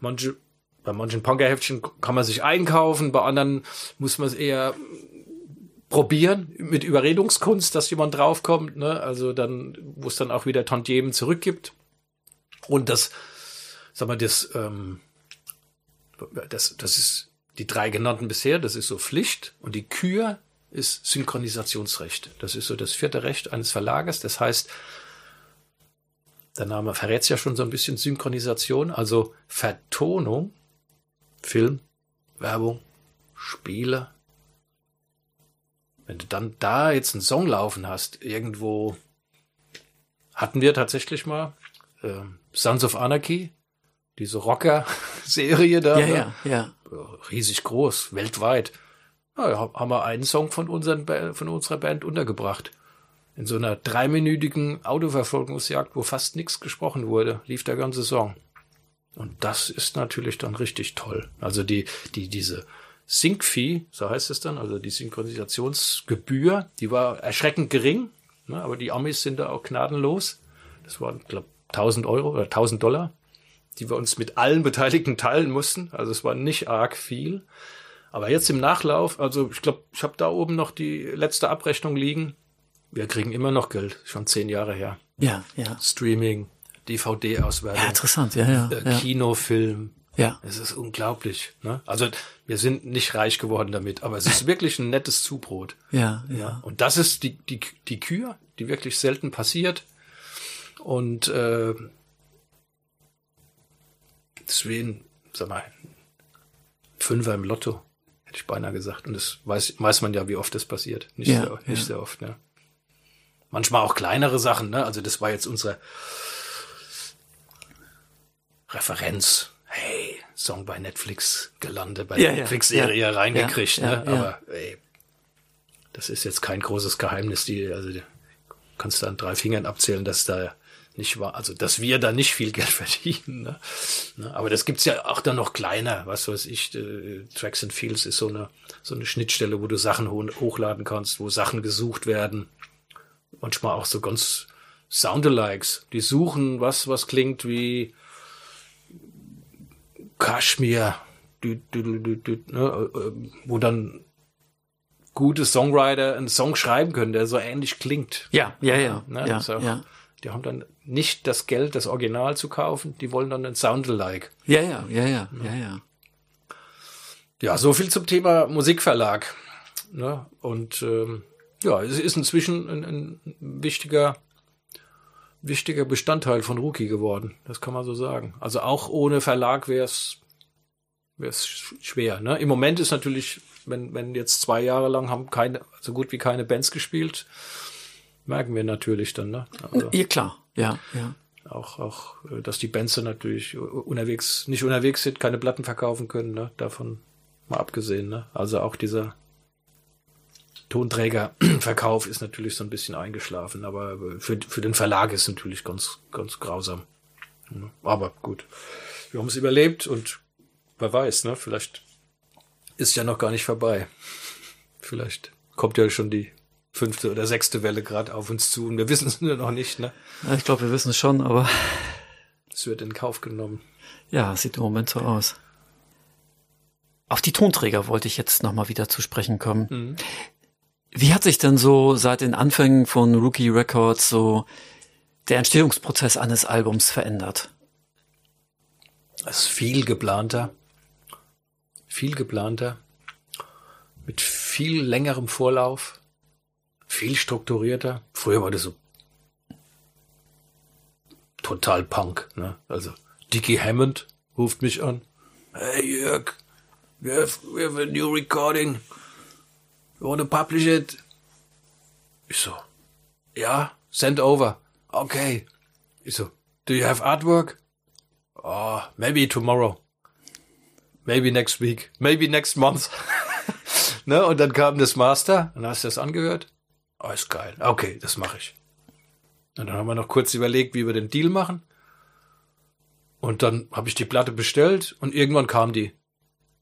manche, bei manchen Punkerheftchen kann man sich einkaufen, bei anderen muss man es eher probieren mit Überredungskunst, dass jemand draufkommt. Ne? Also dann, wo es dann auch wieder Tantiemen zurückgibt. Und das, sag mal, das, ähm, das, das ist die drei genannten bisher, das ist so Pflicht und die Kür ist Synchronisationsrecht. Das ist so das vierte Recht eines Verlages. Das heißt, der Name verrät ja schon so ein bisschen Synchronisation, also Vertonung, Film, Werbung, Spiele. Wenn du dann da jetzt einen Song laufen hast, irgendwo hatten wir tatsächlich mal äh, Sons of Anarchy, diese Rocker-Serie da. Ja, ne? ja, ja. riesig groß, weltweit. Ja, haben wir einen Song von, unseren, von unserer Band untergebracht. In so einer dreiminütigen Autoverfolgungsjagd, wo fast nichts gesprochen wurde, lief der ganze Song. Und das ist natürlich dann richtig toll. Also die, die, diese Sync-Fee, so heißt es dann, also die Synchronisationsgebühr, die war erschreckend gering, ne, aber die Amis sind da auch gnadenlos. Das waren, glaube 1000 Euro oder 1000 Dollar, die wir uns mit allen Beteiligten teilen mussten. Also es war nicht arg viel. Aber jetzt im Nachlauf, also ich glaube, ich habe da oben noch die letzte Abrechnung liegen. Wir kriegen immer noch Geld, schon zehn Jahre her. Ja, ja. Streaming, DVD-Auswertung, Ja, interessant, ja, ja. äh, Ja, Kinofilm. Ja. Es ist unglaublich. Ne? Also wir sind nicht reich geworden damit, aber es ist wirklich ein nettes Zubrot. ja, ja. Und das ist die, die, die Kür, die wirklich selten passiert. Und äh, deswegen, sag mal, Fünfer im Lotto, hätte ich beinahe gesagt. Und das weiß, weiß man ja, wie oft das passiert. Nicht, Ja, sehr, nicht ja. sehr oft, ne? Manchmal auch kleinere Sachen, ne? Also das war jetzt unsere Referenz. Song bei Netflix gelandet, bei Ja, der Netflix-Serie ja, reingekriegt, ne? Aber ey, das ist jetzt kein großes Geheimnis, die, also die kannst du an drei Fingern abzählen, dass da nicht war, also dass wir da nicht viel Geld verdienen. Ne? Ne? Aber das gibt's ja auch dann noch kleiner, was weiß ich, äh, Tracks and Fields ist so eine so eine Schnittstelle, wo du Sachen ho hochladen kannst, wo Sachen gesucht werden. Manchmal auch so ganz Soundalikes, die suchen was, was klingt wie Kaschmir, ne? äh, wo dann gute Songwriter einen Song schreiben können, der so ähnlich klingt. Ja, ja, ja. Ne? ja, auch- ja. Die haben dann nicht das Geld, das Original zu kaufen, die wollen dann ein Soundalike. Ja, ja, ja, ja, ja, ja. Ja, so viel zum Thema Musikverlag. Ne? Und ähm, ja, es ist inzwischen ein, ein wichtiger, wichtiger Bestandteil von Rookie geworden. Das kann man so sagen. Also auch ohne Verlag wäre es wäre es schwer. Ne? Im Moment ist natürlich, wenn, wenn jetzt zwei Jahre lang haben keine, so gut wie keine Bands gespielt, merken wir natürlich dann. Ne? Also, Ja, klar. Ja, ja. auch, auch, äh, dass die Bands dann natürlich unterwegs, nicht unterwegs sind, keine Platten verkaufen können, ne? Davon mal abgesehen, ne? Also auch dieser Tonträgerverkauf ist natürlich so ein bisschen eingeschlafen, aber für, für den Verlag ist es natürlich ganz, ganz grausam. Aber gut. Wir haben es überlebt und wer weiß, ne? Vielleicht ist ja noch gar nicht vorbei. Vielleicht kommt ja schon die fünfte oder sechste Welle gerade auf uns zu und wir wissen es nur noch nicht, ne? Ja, Ich glaube, wir wissen es schon, aber Es wird in Kauf genommen. ja, sieht im Moment so aus. Auf die Tonträger wollte ich jetzt nochmal wieder zu sprechen kommen. Mhm. Wie hat sich denn so seit den Anfängen von Rookie Records so der Entstehungsprozess eines Albums verändert? Es ist viel geplanter. Viel geplanter. Mit viel längerem Vorlauf. Viel strukturierter. Früher war das so total Punk. Ne? Also Dickie Hammond, ruft mich an. Hey Jörg, we have, we have a new recording. You want to publish it? Ich so, ja, send over. Okay. Ich so, do you have artwork? Oh, maybe tomorrow. Maybe next week. Maybe next month. ne? Und dann kam das Master. Und hast du das angehört? Oh, geil. Okay, das mache ich. Und dann haben wir noch kurz überlegt, wie wir den Deal machen. Und dann habe ich die Platte bestellt und irgendwann kam die.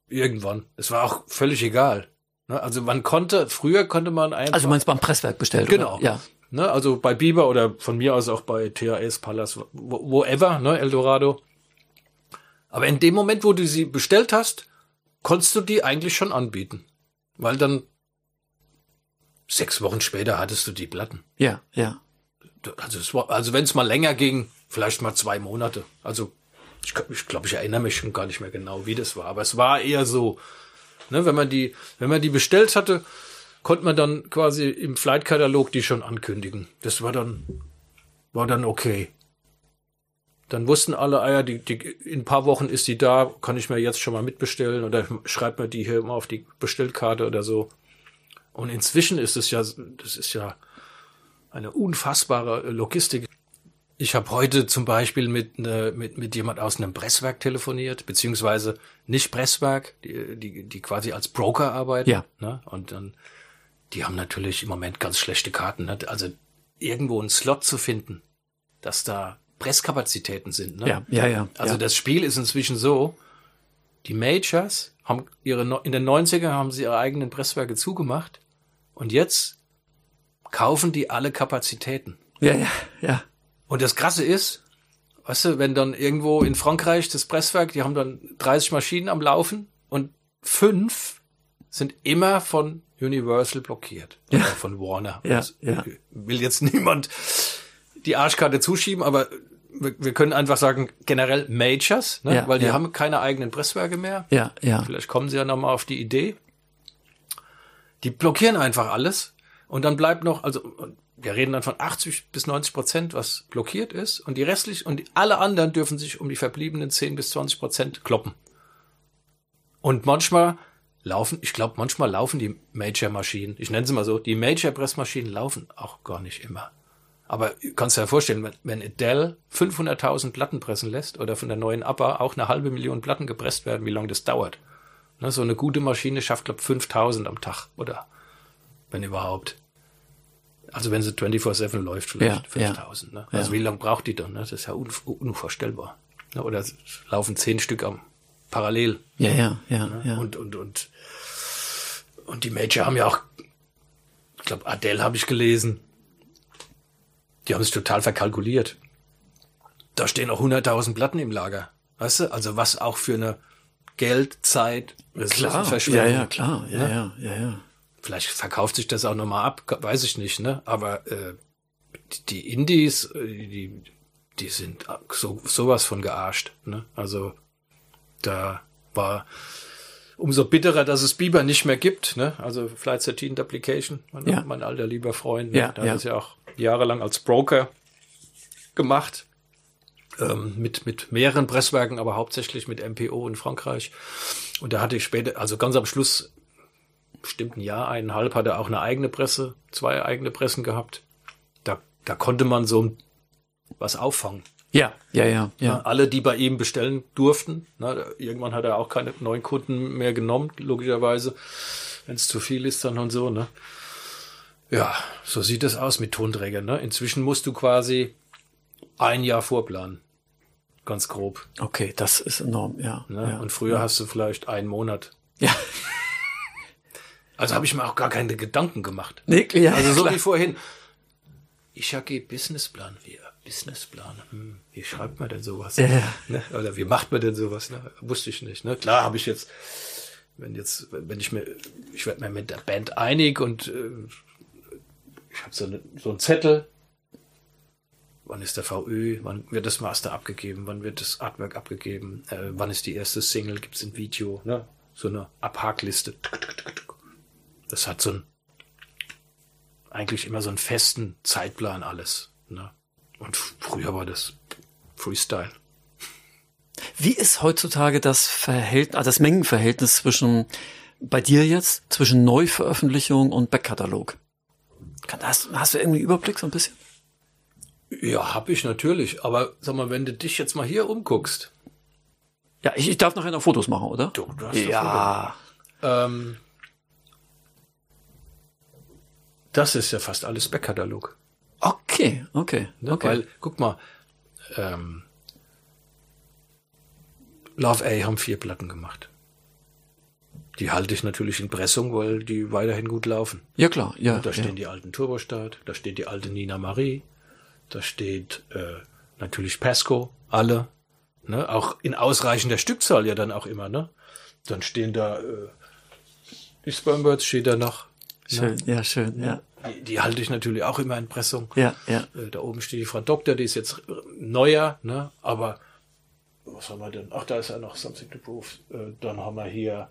Irgendwann. Es war auch völlig egal. Ne? Also man konnte, früher konnte man einfach. Also meinst beim Presswerk bestellt, Genau. Oder? Ja. Ne, also bei Bieber oder von mir aus auch bei THS, Palace, wo- whoever, ne, Eldorado. Aber in dem Moment, wo du sie bestellt hast, konntest du die eigentlich schon anbieten. Weil dann sechs Wochen später hattest du die Platten. Ja, ja. Also, es war, also wenn es mal länger ging, vielleicht mal zwei Monate. Also ich glaube, ich, glaub, ich erinnere mich schon gar nicht mehr genau, wie das war. Aber es war eher so, ne, wenn man die, wenn man die bestellt hatte, konnte man dann quasi im Flight-Katalog die schon ankündigen. Das war dann, war dann okay. Dann wussten alle, ah ja, die, die, in ein paar Wochen ist die da, kann ich mir jetzt schon mal mitbestellen oder schreibt mir die hier immer auf die Bestellkarte oder so. Und inzwischen ist es ja, das ist ja eine unfassbare Logistik. Ich habe heute zum Beispiel mit, ne, mit, mit jemand aus einem Presswerk telefoniert, beziehungsweise nicht Presswerk, die, die, die quasi als Broker arbeiten. Ja. Ne? Und dann, die haben natürlich im Moment ganz schlechte Karten. Ne? Also irgendwo einen Slot zu finden, dass da Presskapazitäten sind. Ne? Ja, ja, ja. Also ja. das Spiel ist inzwischen so, die Majors haben ihre, in den 90er haben sie ihre eigenen Presswerke zugemacht und jetzt kaufen die alle Kapazitäten. ja, ja, ja. Und das Krasse ist, weißt du, wenn dann irgendwo in Frankreich das Presswerk, die haben dann 30 Maschinen am Laufen und fünf sind immer von Universal blockiert. Oder von Warner. Ja, Das ja. Will jetzt niemand die Arschkarte zuschieben, aber wir, wir können einfach sagen, generell Majors, ne? Ja, weil die ja. haben keine eigenen Presswerke mehr. Ja, ja. Vielleicht kommen sie ja nochmal auf die Idee. Die blockieren einfach alles und dann bleibt noch, also wir reden dann von 80 bis 90 Prozent, was blockiert ist und die restlich und alle anderen dürfen sich um die verbliebenen 10 bis 20 Prozent kloppen. Und manchmal laufen, ich glaube, manchmal laufen die Major-Maschinen, ich nenne sie mal so, die Major-Pressmaschinen laufen auch gar nicht immer. Aber du kannst dir ja vorstellen, wenn, wenn Adele 500.000 Platten pressen lässt oder von der neuen ABBA auch eine halbe Million Platten gepresst werden, wie lange das dauert. Ne, so eine gute Maschine schafft, glaube 5000 am Tag oder wenn überhaupt. Also wenn sie 24-7 läuft, vielleicht Ja, ja. 5000. Ne? Also Ja. wie lange braucht die dann? Ne? Das ist ja un unvorstellbar. Ne? Oder laufen zehn Stück am parallel. Ja, ja, ja, ja. Und, und, und, und die Major haben ja auch, ich glaube, Adele habe ich gelesen. Die haben es total verkalkuliert. Da stehen auch 100.000 Platten im Lager. Weißt du? Also was auch für eine Geld, Zeit, Klar, ja, Ressourcenverschwendung. ja, klar, ja, ja, ja, ja. Vielleicht verkauft sich das auch nochmal ab, weiß ich nicht, ne? Aber äh, die- die Indies, äh, die, die sind so sowas von gearscht, ne? Also da war umso bitterer, dass es Bieber nicht mehr gibt, ne? Also Flight 13 Application, mein, Ja. mein alter lieber Freund, ne? Ja, der ja. hat es ja auch jahrelang als Broker gemacht. Ähm, mit, mit mehreren Presswerken, aber hauptsächlich mit MPO in Frankreich. Und da hatte ich später, also ganz am Schluss bestimmt ein Jahr, eineinhalb, hat er auch eine eigene Presse, zwei eigene Pressen gehabt. Da, da konnte man so was auffangen. Ja, ja, ja, ja. Alle, die bei ihm bestellen durften. Ne, irgendwann hat er auch keine neuen Kunden mehr genommen, logischerweise. Wenn es zu viel ist dann und so. Ne? Ja, so sieht es aus mit Tonträgern. Ne? Inzwischen musst du quasi ein Jahr vorplanen. Ganz grob. Okay, das ist enorm, ja. Ne? ja. Und früher hast du vielleicht einen Monat. Ja. Also habe ich mir auch gar keine Gedanken gemacht. Nee, ja, Also so klar. wie vorhin. Ich HG Businessplan. Wie Businessplan? Hm, wie schreibt man denn sowas? Ja. Ne? Oder wie macht man denn sowas? Ne? Wusste ich nicht. Ne? Klar habe ich jetzt, wenn jetzt, wenn ich mir, ich werde mir mit der Band einig und äh, ich habe so, eine, so einen Zettel. Wann ist der VÖ? Wann wird das Master abgegeben? Wann wird das Artwork abgegeben? Äh, wann ist die erste Single? Gibt es ein Video? Ne? So eine Abhakliste. Das hat so ein eigentlich immer so einen festen Zeitplan alles. Ne? Und früher war das Freestyle. Wie ist heutzutage das Verhältnis, also das Mengenverhältnis zwischen bei dir jetzt zwischen Neuveröffentlichung und Backkatalog? Hast, hast du irgendwie Überblick so ein bisschen? Ja, hab ich natürlich. Aber sag mal, wenn du dich jetzt mal hier umguckst. Ja, ich, ich darf nachher noch Fotos machen, oder? Du, du hast ja. Ähm, das ist ja fast alles Backkatalog. Okay, okay, Ne? okay. Weil, guck mal, ähm, Love A haben vier Platten gemacht. Die halte ich natürlich in Pressung, weil die weiterhin gut laufen. ja klar, ja. Da ja. stehen die alten Turbostart, da steht die alte Nina Marie, da steht äh, natürlich Pesco, alle, ne? auch in ausreichender Stückzahl ja dann auch immer, ne? Dann stehen da äh, die Spermbirds steht da noch. Schön, ja, schön, ja. Die, die halte ich natürlich auch immer in Pressung. Ja, ja. Äh, Da oben steht die Frau Doktor, die ist jetzt neuer, ne? Aber was haben wir denn? Ach, da ist ja noch Something to Prove. Äh, Dann haben wir hier.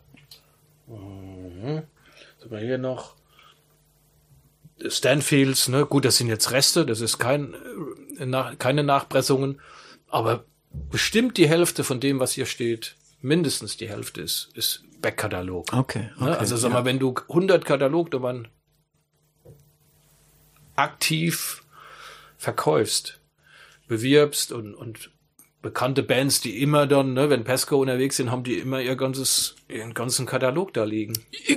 Mhm. Was haben wir hier noch? Stanfields, ne? Gut, das sind jetzt Reste, das ist kein, äh, nach, keine Nachpressungen, aber bestimmt die Hälfte von dem, was hier steht, mindestens die Hälfte ist, ist Backkatalog. Okay, okay. Ne? Also sag ja. mal, wenn du 100 Katalognummern aktiv verkaufst, bewirbst und, und bekannte Bands, die immer dann, ne, wenn Pesco unterwegs sind, haben die immer ihr ganzes, ihren ganzen Katalog da liegen.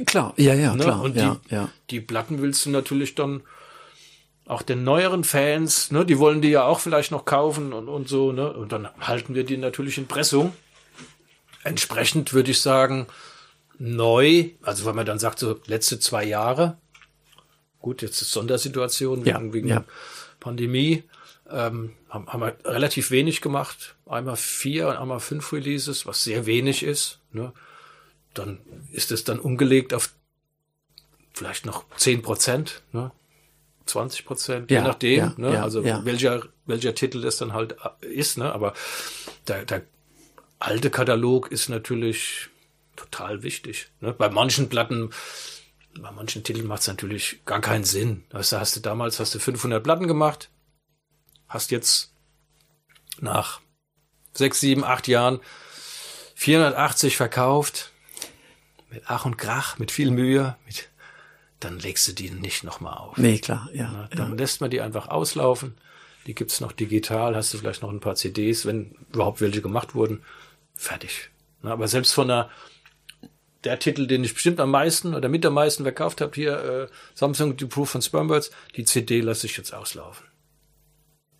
Klar, ja, ja, Ne? klar. Und ja, die, ja. die Platten willst du natürlich dann auch den neueren Fans, ne, die wollen die ja auch vielleicht noch kaufen und, und so, ne? Und dann halten wir die natürlich in Pressung. Entsprechend würde ich sagen, neu, also wenn man dann sagt, so letzte zwei Jahre, gut, jetzt ist Sondersituation Ja, wegen, wegen ja. Pandemie, ähm, haben, haben wir relativ wenig gemacht. Einmal vier und einmal fünf Releases, was sehr wenig ist. Ne? Dann ist es dann umgelegt auf vielleicht noch zehn Prozent, ne? 20 Prozent, je Ja, nachdem, ja, ne? also welcher welcher Titel das dann halt ist, ne? Aber der, der alte Katalog ist natürlich total wichtig. Ne? Bei manchen Platten, bei manchen Titeln macht es natürlich gar keinen Sinn. Weißt du, hast du damals hast du 500 Platten gemacht, hast jetzt nach sechs, sieben, acht Jahren 480 verkauft, mit Ach und Krach, mit viel Mühe, mit, dann legst du die nicht nochmal auf. Nee, klar, ja. Ne? ja. Dann lässt man die einfach auslaufen. Die gibt's noch digital, hast du vielleicht noch ein paar CDs, wenn überhaupt welche gemacht wurden. Fertig. Ne? Aber selbst von der, der Titel, den ich bestimmt am meisten oder mit am meisten verkauft habe, hier äh, Samsung The Proof von Spermbirds, die CD lasse ich jetzt auslaufen.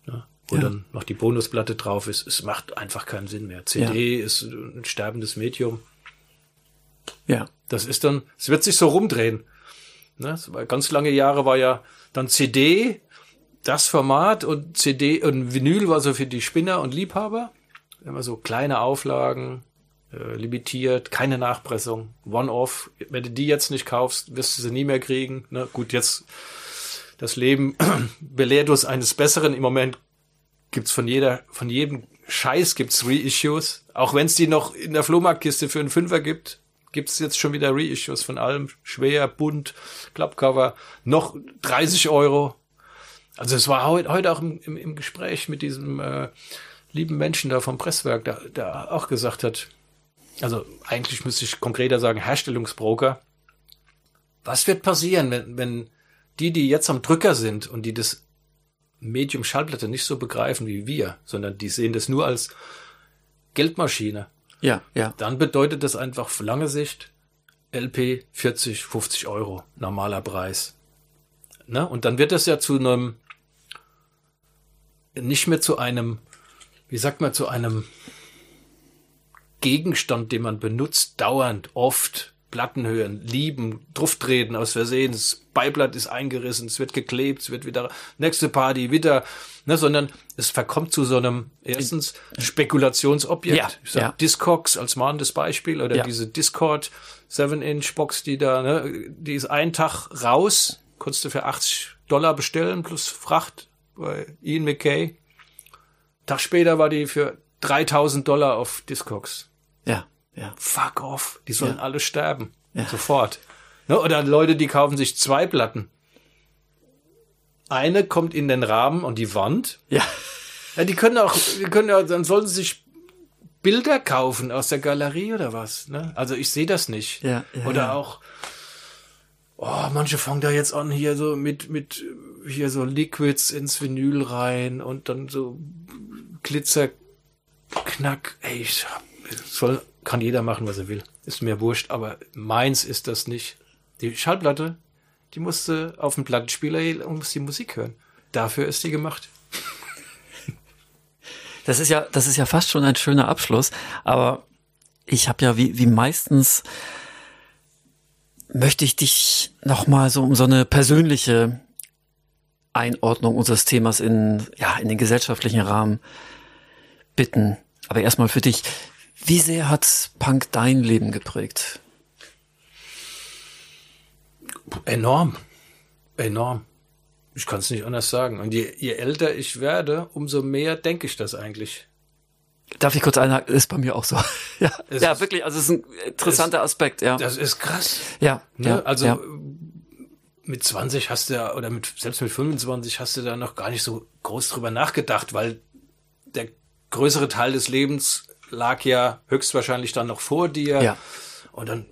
Ne? Wo Ja. dann noch die Bonusplatte drauf ist. Es macht einfach keinen Sinn mehr. CD ist ein sterbendes Medium. ja. Das ist dann, es wird sich so rumdrehen. Ne? ganz lange Jahre war ja dann CD das Format und CD und Vinyl war so für die Spinner und Liebhaber. Immer so kleine Auflagen, äh, limitiert, keine Nachpressung, One-Off. Wenn du die jetzt nicht kaufst, wirst du sie nie mehr kriegen. Ne? Gut, jetzt das Leben belehrt uns eines Besseren. Im Moment gibt's von jeder, von jedem Scheiß gibt's Reissues. Auch wenn es die noch in der Flohmarktkiste für einen Fünfer gibt, gibt's jetzt schon wieder Reissues von allem. Schwer, bunt, Klappcover, noch 30 Euro. Also es war heute, heute auch im, im, im Gespräch mit diesem äh, lieben Menschen da vom Presswerk, der, der auch gesagt hat, also eigentlich müsste ich konkreter sagen, Herstellungsbroker. Was wird passieren, wenn, wenn die, die jetzt am Drücker sind und die das Medium Schallplatte nicht so begreifen wie wir, sondern die sehen das nur als Geldmaschine, Ja, ja. dann bedeutet das einfach auf lange Sicht LP 40, 50 Euro, normaler Preis. Ne? Und dann wird das ja zu einem, nicht mehr zu einem, wie sagt man, zu einem Gegenstand, den man benutzt, dauernd, oft, Platten hören, lieben, Drufftreten aus Versehen, das Beiblatt ist eingerissen, es wird geklebt, es wird wieder, nächste Party, wieder, ne, sondern es verkommt zu so einem, erstens, Spekulationsobjekt. Ja, ich sag, ja. Discogs als mahnendes Beispiel oder Ja. diese Discord 7-Inch-Box, die da, ne, die ist einen Tag raus, konntest du für 80 Dollar bestellen plus Fracht bei Ian McKay. Tag später war die für 3000 Dollar auf Discogs. Ja, ja. Fuck off, die sollen Ja. alle sterben. Ja. Sofort. Ne, oder Leute, die kaufen sich zwei Platten. Eine kommt in den Rahmen und die Wand. Ja. Ja, die können auch, die können ja, dann sollen sie sich Bilder kaufen aus der Galerie oder was. Ne? Also ich sehe das nicht. Ja, ja, oder ja. auch, oh, manche fangen da jetzt an hier so mit mit hier so Liquids ins Vinyl rein und dann so Glitzer Knack. Ey, ich hab, soll kann jeder machen, was er will. Ist mir wurscht, aber meins ist das nicht. Die Schallplatte, die musste auf den Plattenspieler und muss die Musik hören. Dafür ist die gemacht. Das ist ja, das ist ja fast schon ein schöner Abschluss, aber ich habe ja wie, wie meistens möchte ich dich noch mal so um so eine persönliche Einordnung unseres Themas in ja in den gesellschaftlichen Rahmen bitten. Aber erstmal für dich, wie sehr hat Punk dein Leben geprägt? Enorm. Enorm. Ich kann es nicht anders sagen. Und je, je älter ich werde, umso mehr denke ich das eigentlich. Darf ich kurz einhaken? Ist bei mir auch so. ja, Es ja ist- wirklich. Also es ist ein interessanter Aspekt. Ja, Das ist krass. ja, Ne? ja. also ja. mit 20 hast du ja, oder mit, selbst mit 25 hast du da noch gar nicht so groß drüber nachgedacht, weil der größere Teil des Lebens lag ja höchstwahrscheinlich dann noch vor dir. Ja. Und dann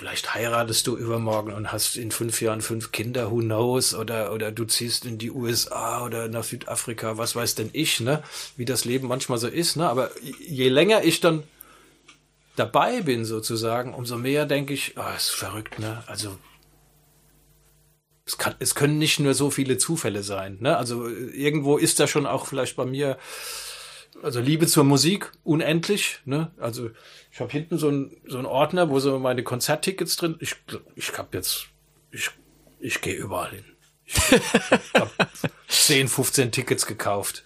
vielleicht heiratest du übermorgen und hast in fünf Jahren fünf Kinder, who knows, oder, oder du ziehst in die USA oder nach Südafrika, was weiß denn ich, ne, wie das Leben manchmal so ist, ne, aber je länger ich dann dabei bin sozusagen, umso mehr denke ich, ah, ist verrückt, ne, also es, kann, es können nicht nur so viele Zufälle sein, ne, also irgendwo ist da schon auch vielleicht bei mir also Liebe zur Musik, unendlich. Ne? Also ich habe hinten so einen so einen Ordner, wo so meine Konzerttickets drin. Ich ich habe jetzt ich ich gehe überall hin. Ich habe 10, 15 Tickets gekauft.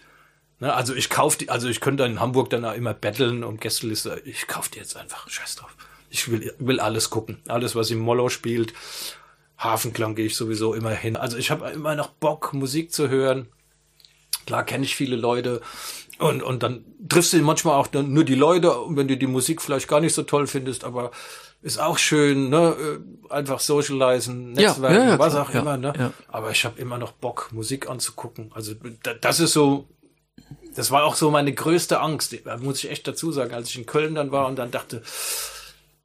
Ne? Also ich kauf die, also ich könnte in Hamburg dann auch immer betteln um Gästeliste. Ich kauf die jetzt einfach. Scheiß drauf. Ich will will alles gucken, alles was im Mollo spielt. Hafenklang gehe ich sowieso immer hin. Also ich habe immer noch Bock Musik zu hören. Klar kenne ich viele Leute und, und dann triffst du manchmal auch nur die Leute, und wenn du die Musik vielleicht gar nicht so toll findest, aber ist auch schön, ne? äh, Einfach socialisen, Ja, Netzwerken, ja, ja, was klar, auch ja, immer, ne? ja. Aber ich habe immer noch Bock, Musik anzugucken. Also da, das ist so, das war auch so meine größte Angst, muss ich echt dazu sagen, als ich in Köln dann war und dann dachte,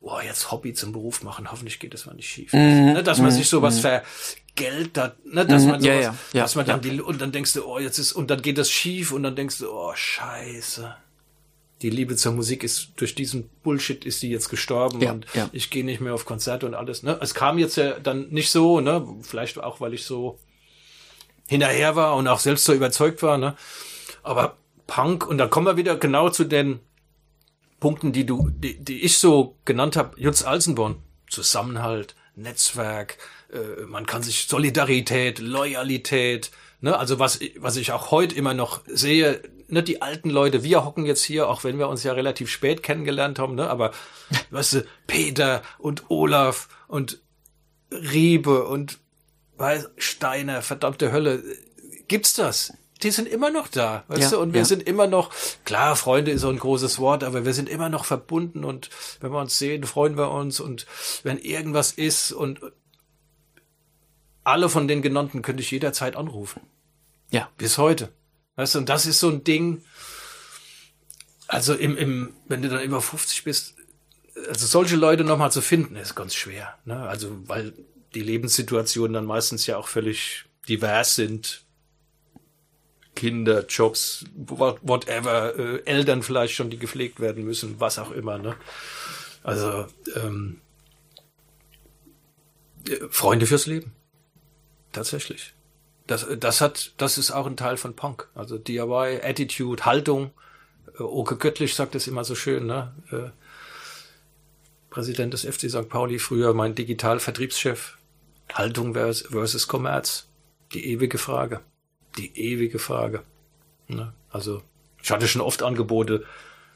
boah, jetzt Hobby zum Beruf machen, hoffentlich geht das mal nicht schief. ne, dass man sich sowas vergeltert, ne, dass man Mhm, ja, sowas, ja, ja, dass man dann die, und dann denkst du, oh, jetzt ist, und dann geht das schief und dann denkst du, oh, scheiße. Die Liebe zur Musik ist, durch diesen Bullshit ist die jetzt gestorben und ich gehe nicht mehr auf Konzerte und alles, ne. Es kam jetzt ja dann nicht so, ne, vielleicht auch, weil ich so hinterher war und auch selbst so überzeugt war, ne. Aber Punk, und da kommen wir wieder genau zu den Punkten, die du, die, die ich so genannt habe, Jutz Alsenborn, Zusammenhalt, Netzwerk, äh, man kann sich Solidarität, Loyalität, ne, also was, was ich auch heute immer noch sehe, ne, die alten Leute, wir hocken jetzt hier, auch wenn wir uns ja relativ spät kennengelernt haben, ne, aber weißt du, Peter und Olaf und Riebe und weiß, Steiner, verdammte Hölle, gibt's das? Die sind immer noch da, weißt Ja, du? Und wir ja. sind immer noch, klar, Freunde ist so ein großes Wort, aber wir sind immer noch verbunden und wenn wir uns sehen, freuen wir uns und wenn irgendwas ist und alle von den genannten könnte ich jederzeit anrufen. Ja. Bis heute. Weißt du, und das ist so ein Ding, also im, im, wenn du dann über 50 bist, also solche Leute nochmal zu finden, ist ganz schwer. Ne? Also, weil die Lebenssituationen dann meistens ja auch völlig divers sind. Kinder, Jobs, what- whatever, äh, Eltern vielleicht schon, die gepflegt werden müssen, was auch immer. Ne? Also ähm, äh, Freunde fürs Leben. Tatsächlich. Das, das hat, das ist auch ein Teil von Punk. Also DIY, Attitude, Haltung. Äh, Oke Göttlich sagt es immer so schön, ne? Äh, Präsident des FC St. Pauli, früher mein Digital-Vertriebschef. Haltung vers- versus Kommerz. Die ewige Frage. Die ewige Frage. Ne? Also, ich hatte schon oft Angebote,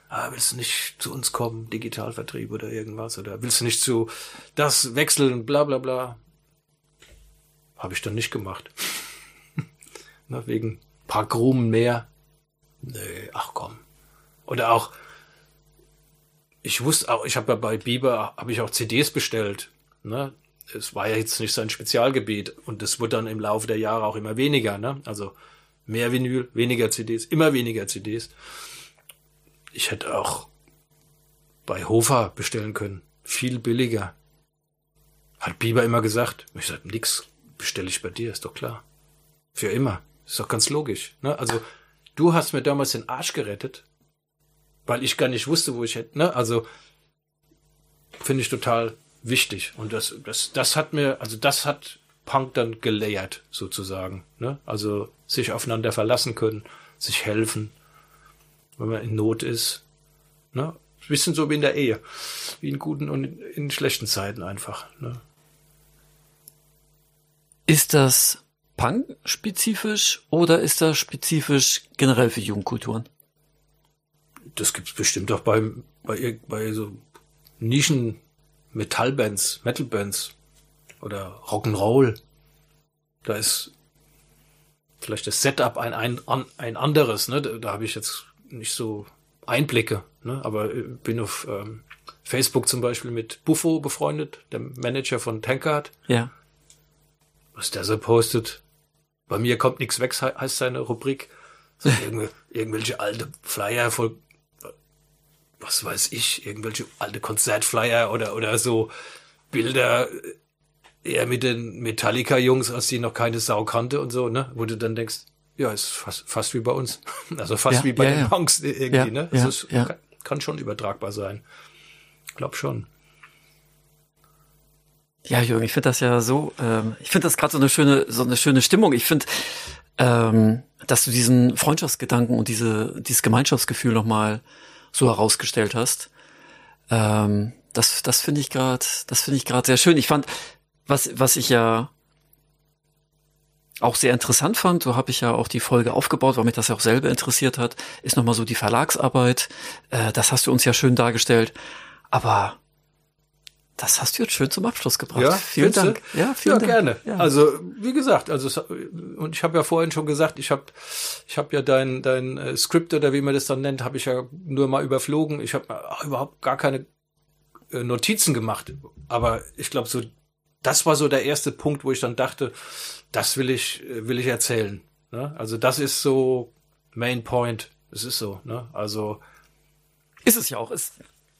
ah, willst du nicht zu uns kommen, Digitalvertrieb oder irgendwas, oder willst du nicht zu das wechseln, bla bla bla. Habe ich dann nicht gemacht. ne, wegen paar Krumen mehr. Nee, ach komm. Oder auch, ich wusste auch, ich habe ja bei Bieber, habe ich auch CDs bestellt. Ne? Es war ja jetzt nicht sein Spezialgebiet und es wurde dann im Laufe der Jahre auch immer weniger. Ne? Also mehr Vinyl, weniger CDs, immer weniger CDs. ich hätte auch bei Hofer bestellen können. Viel billiger. Hat Biber immer gesagt. Ich sag, nix bestelle ich bei dir, ist doch klar. Für immer. Ist doch ganz logisch. Ne? Also, du hast mir damals den Arsch gerettet, weil ich gar nicht wusste, wo ich hätte. Ne? Also, finde ich total wichtig. Und das, das, das hat mir, also das hat Punk dann gelayert, sozusagen. Ne? Also sich aufeinander verlassen können, sich helfen, wenn man in Not ist. Ne? Bisschen so wie in der Ehe. Wie in guten und in schlechten Zeiten einfach. Ne? Ist das Punk-spezifisch oder ist das spezifisch generell für Jugendkulturen? Das gibt's bestimmt auch bei, bei, bei so Nischen Metallbands, Metalbands oder Rock'n'Roll. Da ist vielleicht das Setup ein, ein, ein anderes, ne? Da, da habe ich jetzt nicht so Einblicke, ne? Aber bin auf ähm, Facebook zum Beispiel mit Buffo befreundet, dem Manager von Tankard. Ja. Was der so postet. Bei mir kommt nichts weg, heißt seine Rubrik. So irgendwelche, alte Flyer voll was weiß ich, irgendwelche alte Konzertflyer oder, oder so Bilder äh, eher mit den Metallica-Jungs, als die noch keine Sau kannte und so, ne? Wo du dann denkst, ja, ist fast, fast wie bei uns. Also fast ja, wie bei ja, den ja. Punks irgendwie, Ja, ne? ist, ja. kann, kann schon übertragbar sein. Glaub schon. Ja, Jürgen, ich finde das ja so, ähm, ich finde das gerade so eine schöne, so eine schöne Stimmung. Ich finde, ähm, dass du diesen Freundschaftsgedanken und diese, dieses Gemeinschaftsgefühl nochmal so herausgestellt hast. Ähm, das, das finde ich gerade, das finde ich gerade sehr schön. Ich fand, was, was ich ja auch sehr interessant fand, so habe ich ja auch die Folge aufgebaut, weil mich das ja auch selber interessiert hat, ist nochmal so die Verlagsarbeit. Äh, das hast du uns ja schön dargestellt. Aber das hast du jetzt schön zum Abschluss gebracht. Ja, vielen Dank. du? Ja, vielen ja, Dank. gerne. Ja. Also, wie gesagt, also es- und ich habe ja vorhin schon gesagt, ich habe ich habe ja dein dein äh, Skript oder wie man das dann nennt, habe ich ja nur mal überflogen. Ich habe überhaupt gar keine äh, Notizen gemacht, aber ich glaube so das war so der erste Punkt, wo ich dann dachte, das will ich äh, will ich erzählen, ne? Also, das ist so Main Point. Es ist so, ne? Also Ist es ja auch. Ist,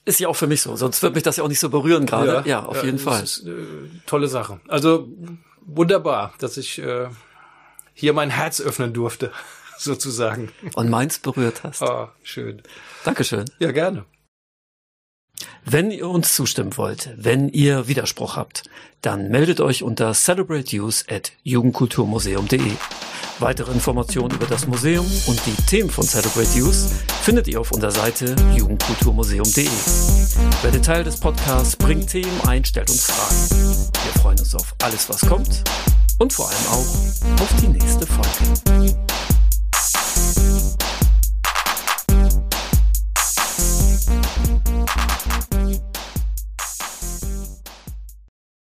ist ja auch für mich so. Sonst wird mich das ja auch nicht so berühren gerade. Ja, auf jeden das Fall. Ist, äh, tolle Sache. Also wunderbar, dass ich äh, hier mein Herz öffnen durfte, sozusagen. Und meins berührt hast. Ah, schön. Dankeschön. Ja, gerne. Wenn ihr uns zustimmen wollt, wenn ihr Widerspruch habt, dann meldet euch unter celebrateuse at jugendkulturmuseum.de. Weitere Informationen über das Museum und die Themen von Celebrate Youth findet ihr auf unserer Seite jugendkulturmuseum.de. Werdet Teil des Podcasts, bringt Themen ein, stellt uns Fragen. Wir freuen uns auf alles, was kommt und vor allem auch auf die nächste Folge.